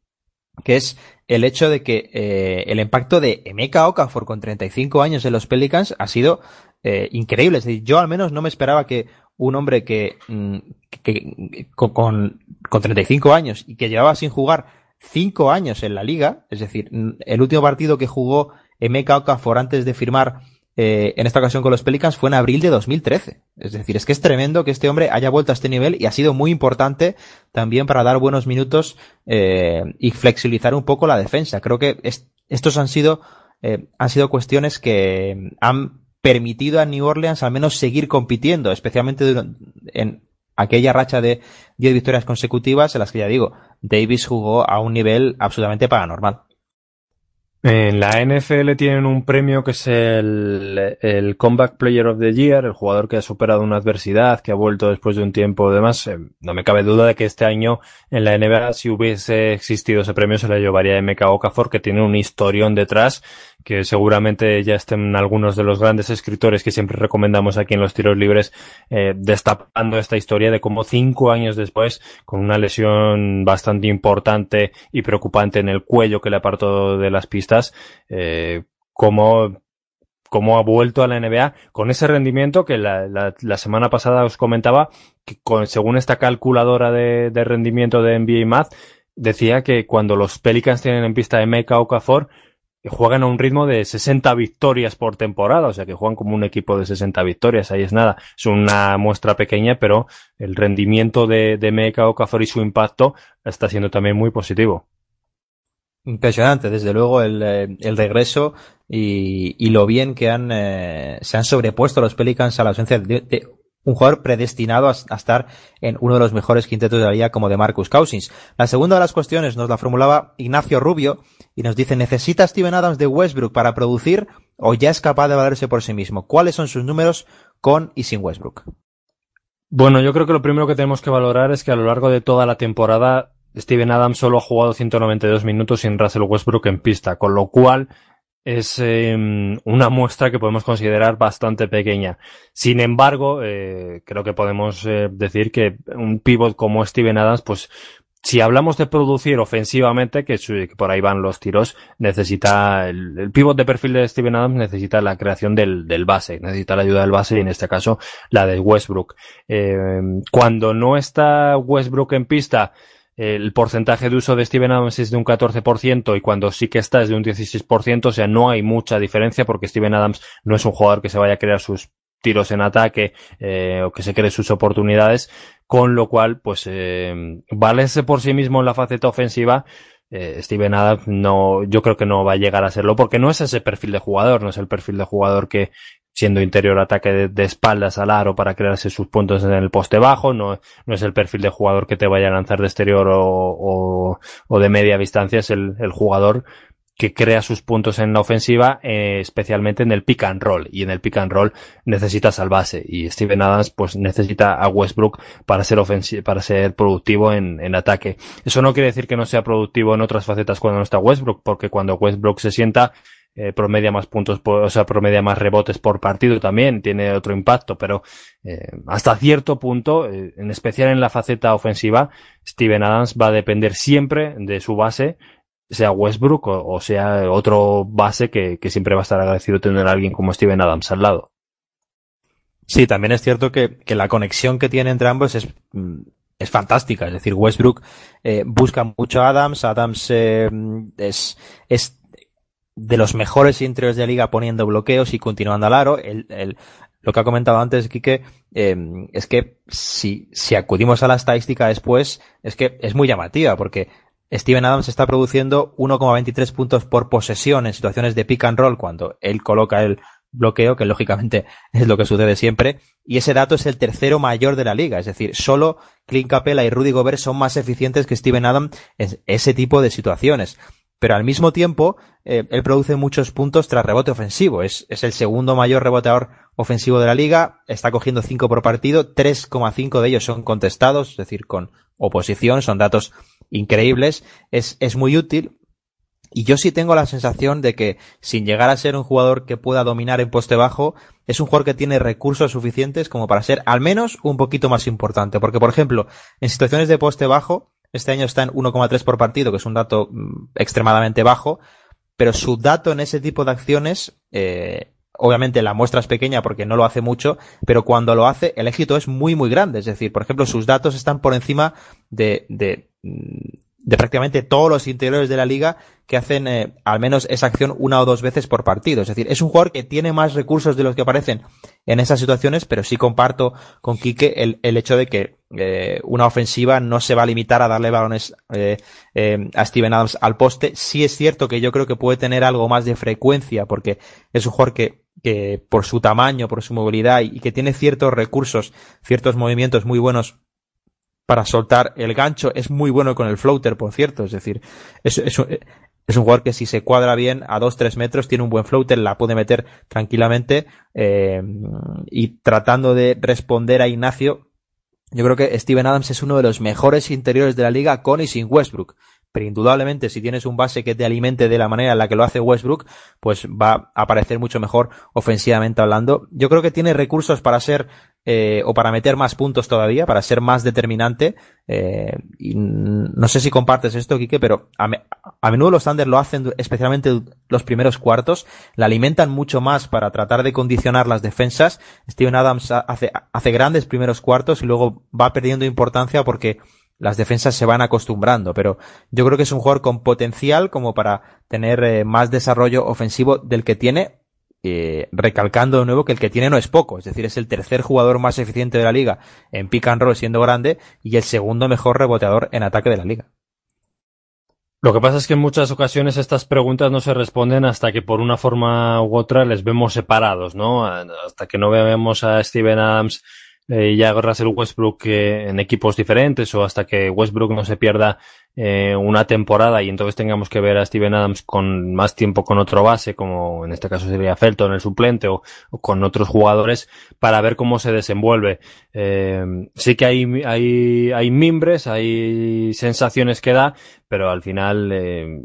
que es el hecho de que eh, el impacto de Emeka Okafor con 35 años en los Pelicans ha sido eh, increíble. Es decir, yo al menos no me esperaba que un hombre que, mm, que, con, con 35 años y que llevaba sin jugar cinco años en la liga, es decir, el último partido que jugó Emeka Okafor antes de firmar eh, en esta ocasión con los Pelicans fue en abril de 2013. Es decir, es que es tremendo que este hombre haya vuelto a este nivel y ha sido muy importante también para dar buenos minutos eh, y flexibilizar un poco la defensa. Creo que estos han sido, eh, han sido cuestiones que han permitido a New Orleans al menos seguir compitiendo, especialmente en, aquella racha de 10 victorias consecutivas en las que ya digo, Davis jugó a un nivel absolutamente paranormal. En la NFL tienen un premio que es el, el, Comeback Player of the Year, el jugador que ha superado una adversidad, que ha vuelto después de un tiempo demás. Eh, no me cabe duda de que este año en la NBA, si hubiese existido ese premio, se le llevaría MK Okafor, que tiene un historión detrás que seguramente ya estén algunos de los grandes escritores que siempre recomendamos aquí en los tiros libres eh, destapando esta historia de cómo cinco años después, con una lesión bastante importante y preocupante en el cuello que le apartó de las pistas, eh, cómo cómo ha vuelto a la NBA con ese rendimiento que la, la, semana pasada os comentaba que con, según esta calculadora de, de rendimiento de NBA Math decía que cuando los Pelicans tienen en pista de Mecca o Cafor juegan a un ritmo de 60 victorias por temporada, o sea que juegan como un equipo de 60 victorias, ahí es nada, es una muestra pequeña, pero el rendimiento de, de Meca Okafor y su impacto está siendo también muy positivo. Impresionante, desde luego, el, eh, el regreso y, y, lo bien que han, eh, se han sobrepuesto los Pelicans a la ausencia de, de un jugador predestinado a, estar en uno de los mejores quintetos de la liga como de Marcus Cousins. La segunda de las cuestiones nos la formulaba Ignacio Rubio y nos dice, ¿necesita Steven Adams de Westbrook para producir o ya es capaz de valerse por sí mismo? ¿Cuáles son sus números con y sin Westbrook? Bueno, yo creo que lo primero que tenemos que valorar es que a lo largo de toda la temporada Steven Adams solo ha jugado 192 minutos sin Russell Westbrook en pista, con lo cual es em, una muestra que podemos considerar bastante pequeña. Sin embargo, eh, creo que podemos eh, decir que un pivot como Steven Adams, pues si hablamos de producir ofensivamente, que, por ahí van los tiros, necesita el, el, de perfil de Steven Adams necesita la creación del, del, base, necesita la ayuda del base y en este caso la de Westbrook. Eh, cuando no está Westbrook en pista, el porcentaje de uso de Steven Adams es de un 14% y cuando sí que está es de un 16%, o sea, no hay mucha diferencia porque Steven Adams no es un jugador que se vaya a crear sus tiros en ataque eh, o que se cree sus oportunidades, con lo cual, pues, eh, valerse por sí mismo en la faceta ofensiva, eh, Steven Adams no, yo creo que no va a llegar a serlo porque no es ese perfil de jugador, no es el perfil de jugador que siendo interior ataque de, espaldas al aro para crearse sus puntos en el poste bajo, no, no es el perfil de jugador que te vaya a lanzar de exterior o, o, de media distancia, es el, el, jugador que crea sus puntos en la ofensiva, eh, especialmente en el pick and roll. Y en el pick and roll necesitas al base. Y Steven Adams pues necesita a Westbrook para ser para ser productivo en, en ataque. Eso no quiere decir que no sea productivo en otras facetas cuando no está Westbrook, porque cuando Westbrook se sienta, eh, promedia más puntos, o sea, promedia más rebotes por partido también, tiene otro impacto, pero eh, hasta cierto punto, eh, en especial en la faceta ofensiva, Steven Adams va a depender siempre de su base, sea Westbrook o, sea otro base que, que, siempre va a estar agradecido tener a alguien como Steven Adams al lado. Sí, también es cierto que, que la conexión que tiene entre ambos es, mm, es fantástica. Es decir, Westbrook busca mucho a Adams, Adams es, es de los mejores interiores de liga poniendo bloqueos y continuando al aro. El, el, lo que ha comentado antes, Quique, eh, es que si, si acudimos a la estadística después, es que es muy llamativa, porque Steven Adams está produciendo 1,23 puntos por posesión en situaciones de pick and roll cuando él coloca el bloqueo, que lógicamente es lo que sucede siempre, y ese dato es el tercero mayor de la liga, es decir, solo Clint Capella y Rudy Gobert son más eficientes que Steven Adams en ese tipo de situaciones. Pero al mismo tiempo, eh, él produce muchos puntos tras rebote ofensivo. Es, es el segundo mayor reboteador ofensivo de la liga. Está cogiendo 5 por partido. 3,5 de ellos son contestados, es decir, con oposición. Son datos increíbles. Es, es muy útil. Y yo sí tengo la sensación de que, sin llegar a ser un jugador que pueda dominar en poste bajo, es un jugador que tiene recursos suficientes como para ser al menos un poquito más importante. Porque, por ejemplo, en situaciones de poste bajo, este año está en 1,3 por partido, que es un dato mm, extremadamente bajo, pero su dato en ese tipo de acciones, eh, obviamente la muestra es pequeña porque no lo hace mucho, pero cuando lo hace, el éxito es muy, muy grande. Es decir, por ejemplo, sus datos están por encima de, de mm, de prácticamente todos los interiores de la liga que hacen eh, al menos esa acción una o dos veces por partido. Es decir, es un jugador que tiene más recursos de los que aparecen en esas situaciones, pero sí comparto con Quique el, el hecho de que eh, una ofensiva no se va a limitar a darle balones eh, a Steven Adams al poste. Sí es cierto que yo creo que puede tener algo más de frecuencia porque es un jugador que, que por su tamaño, por su movilidad y que tiene ciertos recursos, ciertos movimientos muy buenos para soltar el gancho. Es muy bueno con el floater, por cierto. Es decir, es, es, es un jugador que si se cuadra bien a 2-3 metros, tiene un buen floater, la puede meter tranquilamente. Eh, y tratando de responder a Ignacio, yo creo que Steven Adams es uno de los mejores interiores de la liga con y sin Westbrook. Pero indudablemente, si tienes un base que te alimente de la manera en la que lo hace Westbrook, pues va a aparecer mucho mejor ofensivamente hablando. Yo creo que tiene recursos para ser eh, o para meter más puntos todavía, para ser más determinante. Eh, no sé si compartes esto, Quique, pero a, me, a, menudo los Thunder lo hacen, especialmente los primeros cuartos, la alimentan mucho más para tratar de condicionar las defensas. Steven Adams hace, hace grandes primeros cuartos y luego va perdiendo importancia porque las defensas se van acostumbrando, pero yo creo que es un jugador con potencial como para tener eh, más desarrollo ofensivo del que tiene eh, recalcando de nuevo que el que tiene no es poco, es decir, es el tercer jugador más eficiente de la liga en pick and roll siendo grande y el segundo mejor reboteador en ataque de la liga. Lo que pasa es que en muchas ocasiones estas preguntas no se responden hasta que por una forma u otra les vemos separados, ¿no? Hasta que no vemos a Steven Adams eh, ya Russell Westbrook eh, en equipos diferentes o hasta que Westbrook no se pierda eh, una temporada y entonces tengamos que ver a Steven Adams con más tiempo con otro base, como en este caso sería Felton, el suplente, o, o con otros jugadores, para ver cómo se desenvuelve. Eh, sí que hay, hay, hay mimbres, hay sensaciones que da, pero al final eh,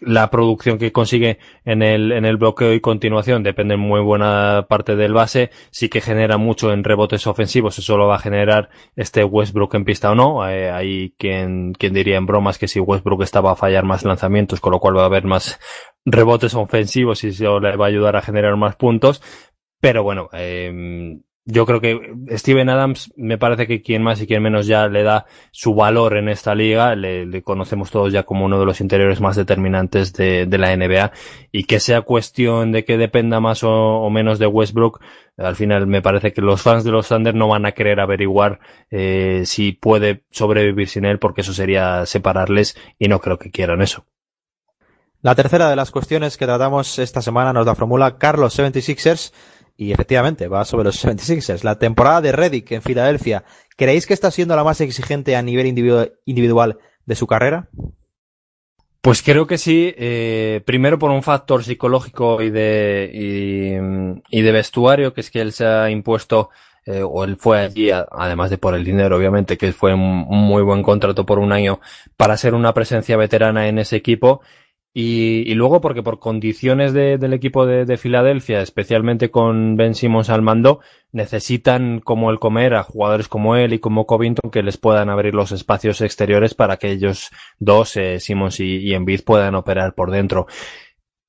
la producción que consigue en el, en el bloqueo y continuación depende en muy buena parte del base, sí que genera mucho en rebotes ofensivos, eso lo va a generar este Westbrook en pista o no, eh, hay quien, quien diría en bromas que si Westbrook estaba a fallar más lanzamientos, con lo cual va a haber más rebotes ofensivos y eso le va a ayudar a generar más puntos, pero bueno, eh, yo creo que Steven Adams me parece que quien más y quien menos ya le da su valor en esta liga, le, conocemos todos ya como uno de los interiores más determinantes de, la NBA y que sea cuestión de que dependa más o, o, menos de Westbrook, al final me parece que los fans de los Thunder no van a querer averiguar eh, si puede sobrevivir sin él porque eso sería separarles y no creo que quieran eso. La tercera de las cuestiones que tratamos esta semana nos la formula Carlos 76ers y efectivamente, va sobre los 76ers. La temporada de Reddick en Filadelfia, ¿creéis que está siendo la más exigente a nivel individual de su carrera? Pues creo que sí, eh, primero por un factor psicológico y de, y, y, de vestuario, que es que él se ha impuesto, eh, o él fue allí, además de por el dinero, obviamente, que fue un, un muy buen contrato por un año para ser una presencia veterana en ese equipo y, y, luego porque por condiciones de, del equipo de, de, Filadelfia, especialmente con Ben Simmons al mando, necesitan como el comer a jugadores como él y como Covington que les puedan abrir los espacios exteriores para que ellos dos, eh, Simmons y, y puedan operar por dentro.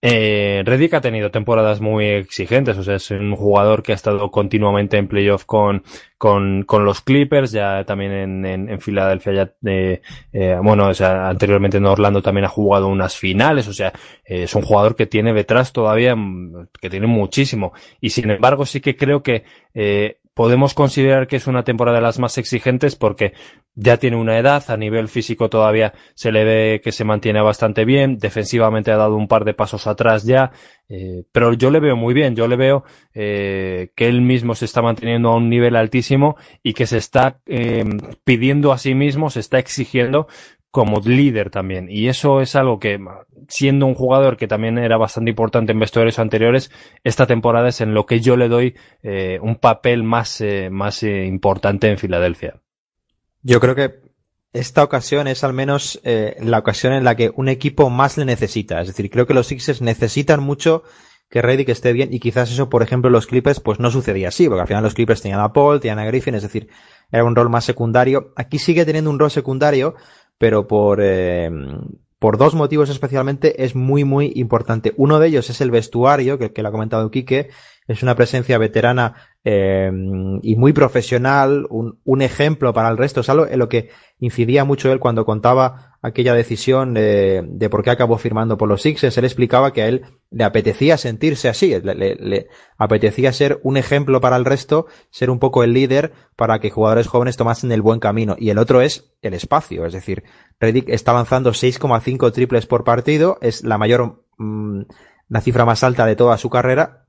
Eh, Reddick ha tenido temporadas muy exigentes, o sea, es un jugador que ha estado continuamente en playoff con, con, con los Clippers, ya también en, en, en Filadelfia, ya, eh, eh, bueno, o sea, anteriormente en Orlando también ha jugado unas finales, o sea, eh, es un jugador que tiene detrás todavía, que tiene muchísimo, y sin embargo sí que creo que, eh, podemos considerar que es una temporada de las más exigentes porque ya tiene una edad, a nivel físico todavía se le ve que se mantiene bastante bien, defensivamente ha dado un par de pasos atrás ya, eh, pero yo le veo muy bien, yo le veo eh, que él mismo se está manteniendo a un nivel altísimo y que se está eh, pidiendo a sí mismo, se está exigiendo como líder también. Y eso es algo que, siendo un jugador que también era bastante importante en vestuarios anteriores, esta temporada es en lo que yo le doy eh, un papel más, eh, más eh, importante en Filadelfia. Yo creo que esta ocasión es al menos la ocasión en la que un equipo más le necesita. Es decir, creo que los Sixers necesitan mucho que Reddick esté bien y quizás eso, por ejemplo, los Clippers pues no sucedía así, porque al final los Clippers tenían a Paul, tenían a Griffin, es decir, era un rol más secundario. Aquí sigue teniendo un rol secundario, pero por, eh, por dos motivos especialmente es muy, muy importante. Uno de ellos es el vestuario, que, que lo ha comentado Quique, es una presencia veterana eh, y muy profesional, un, un, ejemplo para el resto. Es algo en lo que incidía mucho él cuando contaba aquella decisión de, por qué acabó firmando por los Sixers. Él explicaba que a él le apetecía sentirse así, le, apetecía ser un ejemplo para el resto, ser un poco el líder para que jugadores jóvenes tomasen el buen camino. Y el otro es el espacio, es decir, Reddick está lanzando 6,5 triples por partido, es la mayor, mmm, la cifra más alta de toda su carrera,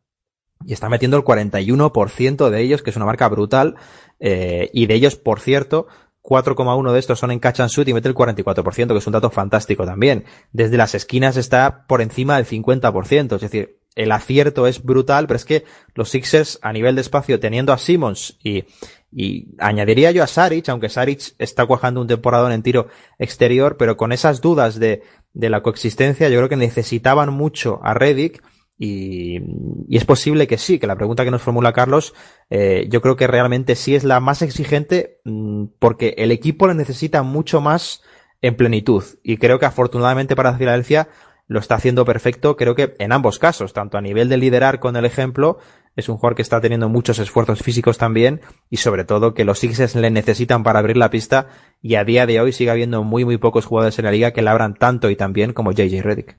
y está metiendo el 41% de ellos, que es una marca brutal, eh, y de ellos, por cierto, 4,1 de estos son en catch and shoot y mete el 44%, que es un dato fantástico también. Desde las esquinas está por encima del 50%, es decir, el acierto es brutal, pero es que los Sixers a nivel de espacio, teniendo a Simmons y, y añadiría yo a Saric, aunque Saric está cuajando un temporadón en tiro exterior, pero con esas dudas de, de la coexistencia, yo creo que necesitaban mucho a Reddick, y, y, es posible que sí, que la pregunta que nos formula Carlos, eh, yo creo que realmente sí es la más exigente mmm, porque el equipo le necesita mucho más en plenitud. Y creo que afortunadamente para Filadelfia lo está haciendo perfecto, creo que en ambos casos, tanto a nivel de liderar con el ejemplo, es un jugador que está teniendo muchos esfuerzos físicos también y sobre todo que los Sixers le necesitan para abrir la pista y a día de hoy sigue habiendo muy muy pocos jugadores en la liga que la abran tanto y tan bien como JJ Redick.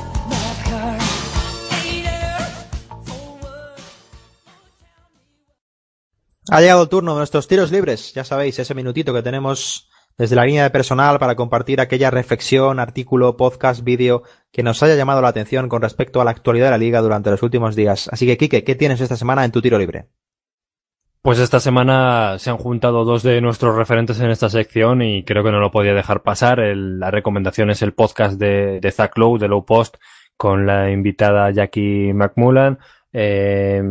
Ha llegado el turno de nuestros tiros libres. Ya sabéis, ese minutito que tenemos desde la línea de personal para compartir aquella reflexión, artículo, podcast, vídeo que nos haya llamado la atención con respecto a la actualidad de la liga durante los últimos días. Así que, Quique, ¿qué tienes esta semana en tu tiro libre? Pues esta semana se han juntado dos de nuestros referentes en esta sección y creo que no lo podía dejar pasar. La recomendación es el podcast de, de Zach Lowe, de Low Post, con la invitada Jackie McMullan. Eh,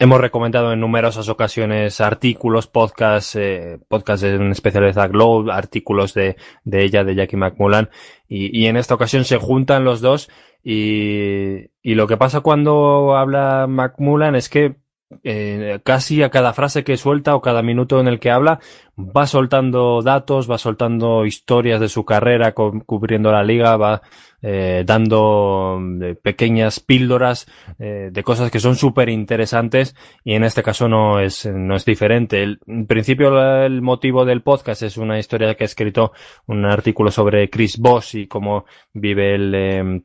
Hemos recomendado en numerosas ocasiones artículos, podcasts, eh, podcasts en especial de Zach Lowe, artículos de, de ella, de Jackie McMullan, y, en esta ocasión se juntan los dos y, y lo que pasa cuando habla McMullan es que eh, casi a cada frase que suelta o cada minuto en el que habla va soltando datos, va soltando historias de su carrera cubriendo la liga, va eh, dando eh, pequeñas píldoras eh, de cosas que son súper interesantes y en este caso no es, no es diferente. El, en principio el motivo del podcast es una historia que ha escrito un artículo sobre Chris Boss y cómo vive el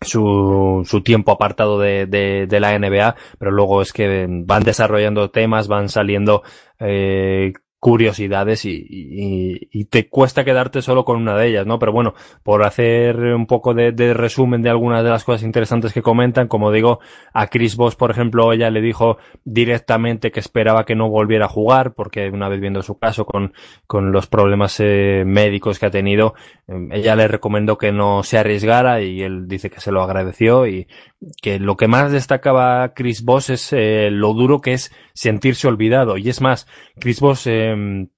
su, su tiempo apartado de, de, de, la NBA, pero luego es que van desarrollando temas, van saliendo eh, curiosidades y, y, y, te cuesta quedarte solo con una de ellas, ¿no? Pero bueno, por hacer un poco de, de, resumen de algunas de las cosas interesantes que comentan, como digo, a Chris Voss, por ejemplo, ella le dijo directamente que esperaba que no volviera a jugar, porque una vez viendo su caso con, con los problemas eh, médicos que ha tenido, eh, ella le recomendó que no se arriesgara y él dice que se lo agradeció y que lo que más destacaba Chris Voss es eh, lo duro que es sentirse olvidado. Y es más, Chris Voss eh,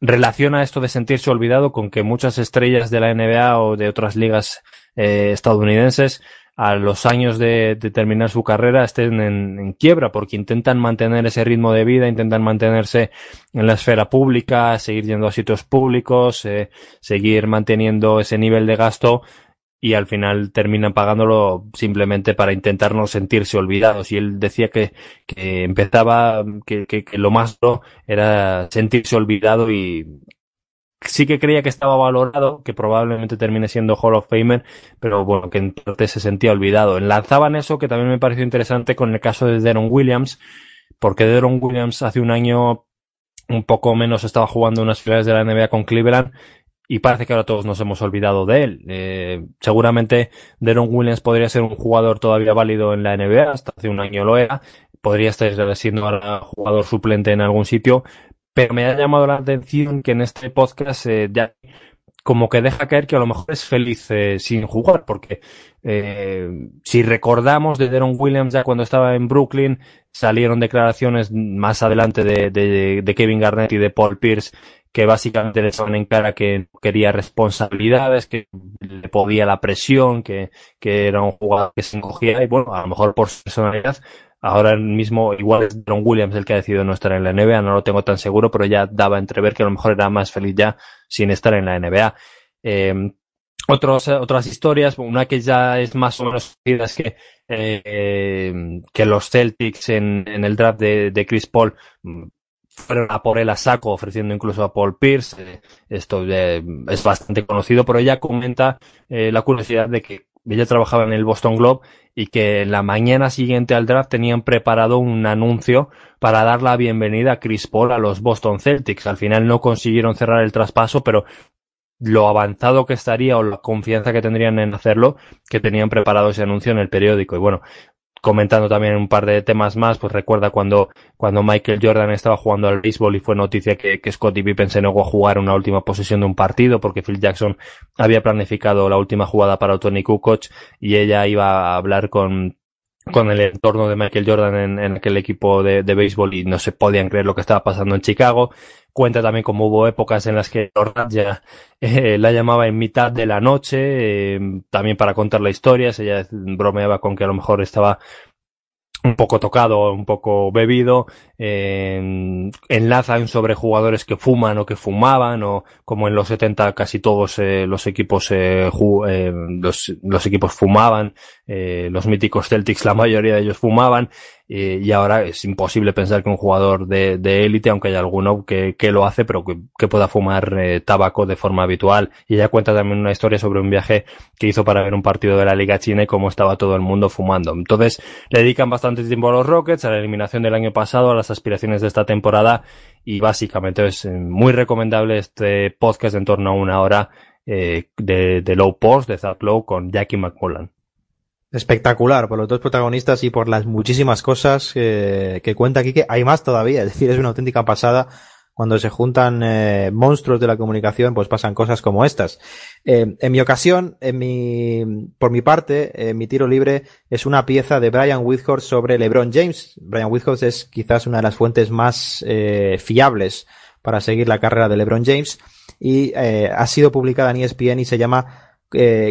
relaciona esto de sentirse olvidado con que muchas estrellas de la NBA o de otras ligas eh, estadounidenses a los años de, terminar su carrera estén en, quiebra, porque intentan mantener ese ritmo de vida, intentan mantenerse en la esfera pública, seguir yendo a sitios públicos, eh, seguir manteniendo ese nivel de gasto y al final terminan pagándolo simplemente para intentar no sentirse olvidados. Y él decía que, que empezaba, que, que, que lo más no era sentirse olvidado y sí que creía que estaba valorado, que probablemente termine siendo Hall of Famer, pero bueno, que entonces se sentía olvidado. Enlazaban eso, que también me pareció interesante con el caso de Deron Williams, porque Deron Williams hace un año un poco menos estaba jugando unas finales de la NBA con Cleveland y parece que ahora todos nos hemos olvidado de él. Eh, seguramente Deron Williams podría ser un jugador todavía válido en la NBA, hasta hace un año lo era, podría estar siendo ahora jugador suplente en algún sitio, pero me ha llamado la atención que en este podcast eh, ya como que deja caer que a lo mejor es feliz eh, sin jugar, porque eh, si recordamos de Deron Williams ya cuando estaba en Brooklyn, salieron declaraciones más adelante de, Kevin Garnett y de Paul Pierce que básicamente le son en cara que quería responsabilidades, que le podía la presión, que, que era un jugador que se encogía y bueno, a lo mejor por su personalidad, ahora mismo igual es Don Williams el que ha decidido no estar en la NBA, no lo tengo tan seguro, pero ya daba entrever que a lo mejor era más feliz ya sin estar en la NBA. Eh, otros, otras historias, una que ya es más o menos es que, eh, que los Celtics en, en el draft de, de Chris Paul fueron a por él a saco, ofreciendo incluso a Paul Pierce. Eh, esto eh, es bastante conocido, pero ella comenta eh, la curiosidad de que ella trabajaba en el Boston Globe y que la mañana siguiente al draft tenían preparado un anuncio para dar la bienvenida a Chris Paul a los Boston Celtics. Al final no consiguieron cerrar el traspaso, pero lo avanzado que estaría o la confianza que tendrían en hacerlo, que tenían preparado ese anuncio en el periódico. Y bueno, comentando también un par de temas más, pues recuerda cuando, cuando Michael Jordan estaba jugando al béisbol y fue noticia que, que Scottie Pippen se negó a jugar una última posesión de un partido porque Phil Jackson había planificado la última jugada para Tony Kukoc y ella iba a hablar con, con el entorno de Michael Jordan en, en aquel equipo de, de béisbol y no se podían creer lo que estaba pasando en Chicago. Cuenta también como hubo épocas en las que ya eh, la llamaba en mitad de la noche, eh, también para contar la historia, ella bromeaba con que a lo mejor estaba un poco tocado, un poco bebido, eh, enlazan sobre jugadores que fuman o que fumaban, o como en los 70 casi todos eh, los equipos eh, eh, los, los, equipos fumaban, eh, los míticos Celtics la mayoría de ellos fumaban, y ahora es imposible pensar que un jugador de, élite, aunque haya alguno que, que, lo hace, pero que, que pueda fumar tabaco de forma habitual. Y ella cuenta también una historia sobre un viaje que hizo para ver un partido de la Liga China y cómo estaba todo el mundo fumando. Entonces, le dedican bastante tiempo a los Rockets, a la eliminación del año pasado, a las aspiraciones de esta temporada y básicamente es eh, muy recomendable este podcast en torno a una hora eh, de, de Low Post, de Zach Low con Jackie McMullen. Espectacular por los dos protagonistas y por las muchísimas cosas que, que cuenta aquí, que hay más todavía, es decir, es una auténtica pasada cuando se juntan eh, monstruos de la comunicación, pues pasan cosas como estas. Eh, en mi ocasión, en mi, por mi parte, eh, mi tiro libre es una pieza de Brian Whitehorse sobre LeBron James. Brian Whitehorse es quizás una de las fuentes más eh, fiables para seguir la carrera de LeBron James y ha sido publicada en ESPN y se llama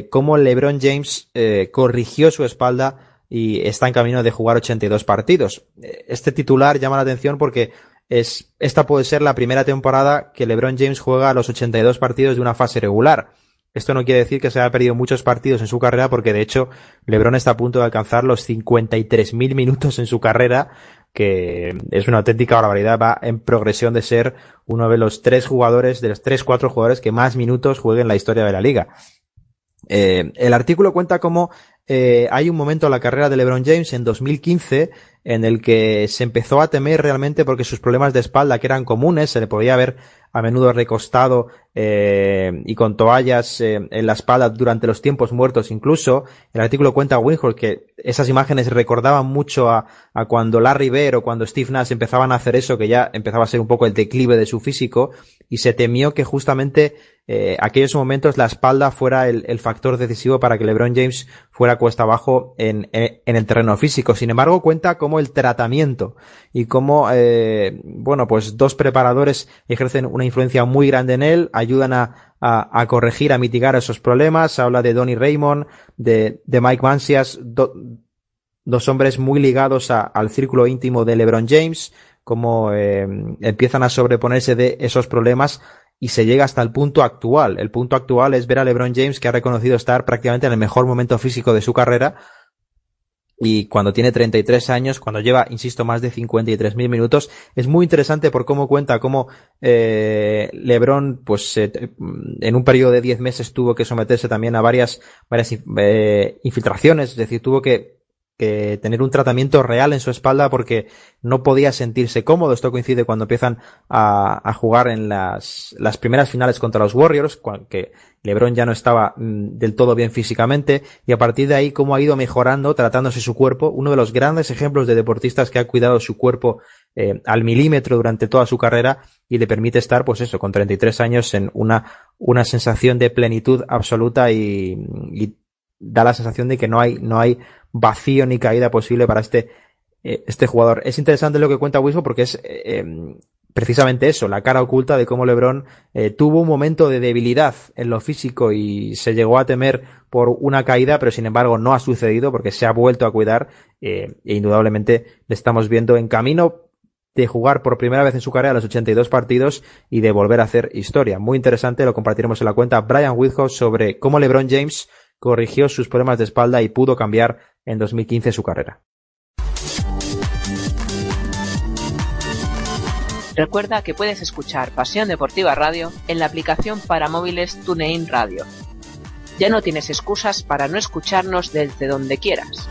cómo LeBron James corrigió su espalda y está en camino de jugar 82 partidos. Este titular llama la atención porque es, esta puede ser la primera temporada que LeBron James juega los 82 partidos de una fase regular. Esto no quiere decir que se haya perdido muchos partidos en su carrera, porque de hecho LeBron está a punto de alcanzar los 53.000 minutos en su carrera, que es una auténtica barbaridad. Va en progresión de ser uno de los tres jugadores, de los tres, cuatro jugadores que más minutos jueguen en la historia de la liga. Eh, el artículo cuenta cómo eh, hay un momento en la carrera de LeBron James en 2015 en el que se empezó a temer realmente porque sus problemas de espalda que eran comunes, se le podía ver a menudo recostado eh, y con toallas eh, en la espalda durante los tiempos muertos incluso. El artículo cuenta a Winhol que esas imágenes recordaban mucho a, a, cuando Larry Bird o cuando Steve Nash empezaban a hacer eso, que ya empezaba a ser un poco el declive de su físico y se temió que justamente eh, aquellos momentos la espalda fuera el, factor decisivo para que LeBron James fuera cuesta abajo en, en, en el terreno físico. Sin embargo, cuenta con cómo el tratamiento y cómo, eh, bueno, pues dos preparadores ejercen una influencia muy grande en él, ayudan a, a, corregir, a mitigar esos problemas. Habla de Donny Raymond, de, de Mike Mancias, dos hombres muy ligados al círculo íntimo de LeBron James, cómo eh, empiezan a sobreponerse de esos problemas y se llega hasta el punto actual. El punto actual es ver a LeBron James que ha reconocido estar prácticamente en el mejor momento físico de su carrera y cuando tiene 33 años, cuando lleva, insisto, más de 53.000 minutos, es muy interesante por cómo cuenta cómo eh, LeBron, pues en un periodo de 10 meses tuvo que someterse también a varias, varias eh, infiltraciones, es decir, tuvo que que tener un tratamiento real en su espalda porque no podía sentirse cómodo. Esto coincide cuando empiezan a, jugar en las, las, primeras finales contra los Warriors, que LeBron ya no estaba mm, del todo bien físicamente, y a partir de ahí cómo ha ido mejorando tratándose su cuerpo. Uno de los grandes ejemplos de deportistas que ha cuidado su cuerpo eh, al milímetro durante toda su carrera y le permite estar, pues eso, con 33 años en una, una sensación de plenitud absoluta y, y da la sensación de que no hay, no hay vacío ni caída posible para este, eh, este jugador. Es interesante lo que cuenta Wisco porque es eh, em, precisamente eso, la cara oculta de cómo LeBron eh, tuvo un momento de debilidad en lo físico y se llegó a temer por una caída, pero sin embargo no ha sucedido porque se ha vuelto a cuidar e indudablemente le estamos viendo en camino de jugar por primera vez en su carrera los 82 partidos y de volver a hacer historia. Muy interesante, lo compartiremos en la cuenta Brian Whithouse sobre cómo LeBron James corrigió sus problemas de espalda y pudo cambiar en 2015 su carrera. Recuerda que puedes escuchar Pasión Deportiva Radio en la aplicación para móviles TuneIn Radio. Ya no tienes excusas para no escucharnos desde donde quieras.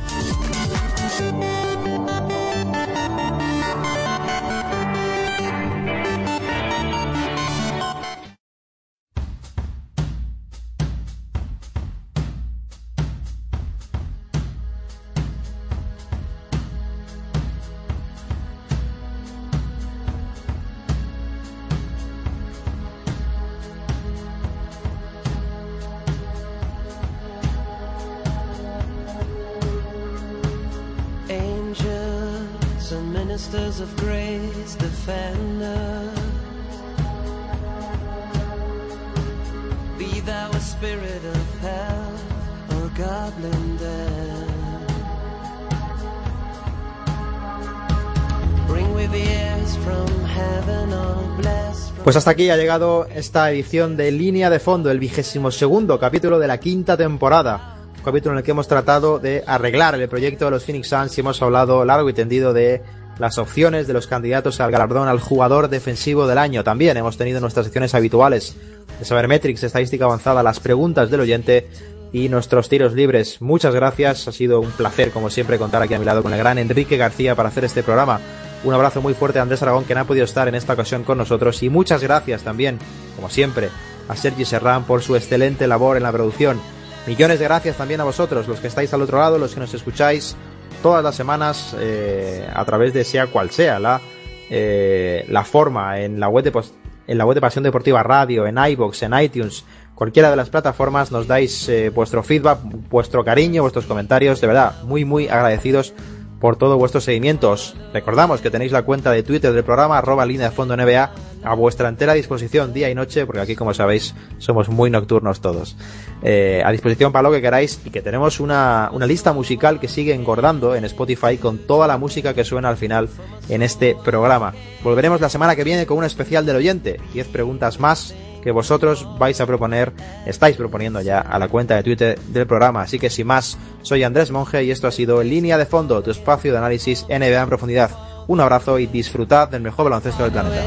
Pues hasta aquí ha llegado esta edición de Línea de Fondo, el vigésimo segundo capítulo de la quinta temporada. Un capítulo en el que hemos tratado de arreglar el proyecto de los Phoenix Suns y hemos hablado largo y tendido de las opciones de los candidatos al galardón al jugador defensivo del año. También hemos tenido nuestras secciones habituales de Sabermetrics, estadística avanzada, las preguntas del oyente y nuestros tiros libres. Muchas gracias, ha sido un placer como siempre contar aquí a mi lado con el gran Enrique García para hacer este programa. Un abrazo muy fuerte a Andrés Aragón que no ha podido estar en esta ocasión con nosotros y muchas gracias también, como siempre, a Sergi Serrán por su excelente labor en la producción. Millones de gracias también a vosotros, los que estáis al otro lado, los que nos escucháis todas las semanas eh, a través de sea cual sea la, eh, la forma en la web de en la web de Pasión Deportiva Radio, en iBox, en iTunes, cualquiera de las plataformas nos dais eh, vuestro feedback, vuestro cariño, vuestros comentarios, de verdad, muy muy agradecidos por todos vuestros seguimientos. Recordamos que tenéis la cuenta de Twitter del programa, arroba línea de fondo NBA, a vuestra entera disposición día y noche, porque aquí, como sabéis, somos muy nocturnos todos. Eh, a disposición para lo que queráis y que tenemos una, una lista musical que sigue engordando en Spotify con toda la música que suena al final en este programa. Volveremos la semana que viene con un especial del oyente, 10 preguntas más que vosotros vais a proponer, estáis proponiendo ya a la cuenta de Twitter del programa. Así que sin más, soy Andrés Monge y esto ha sido Línea de Fondo, tu espacio de análisis NBA en profundidad. Un abrazo y disfrutad del mejor baloncesto del planeta.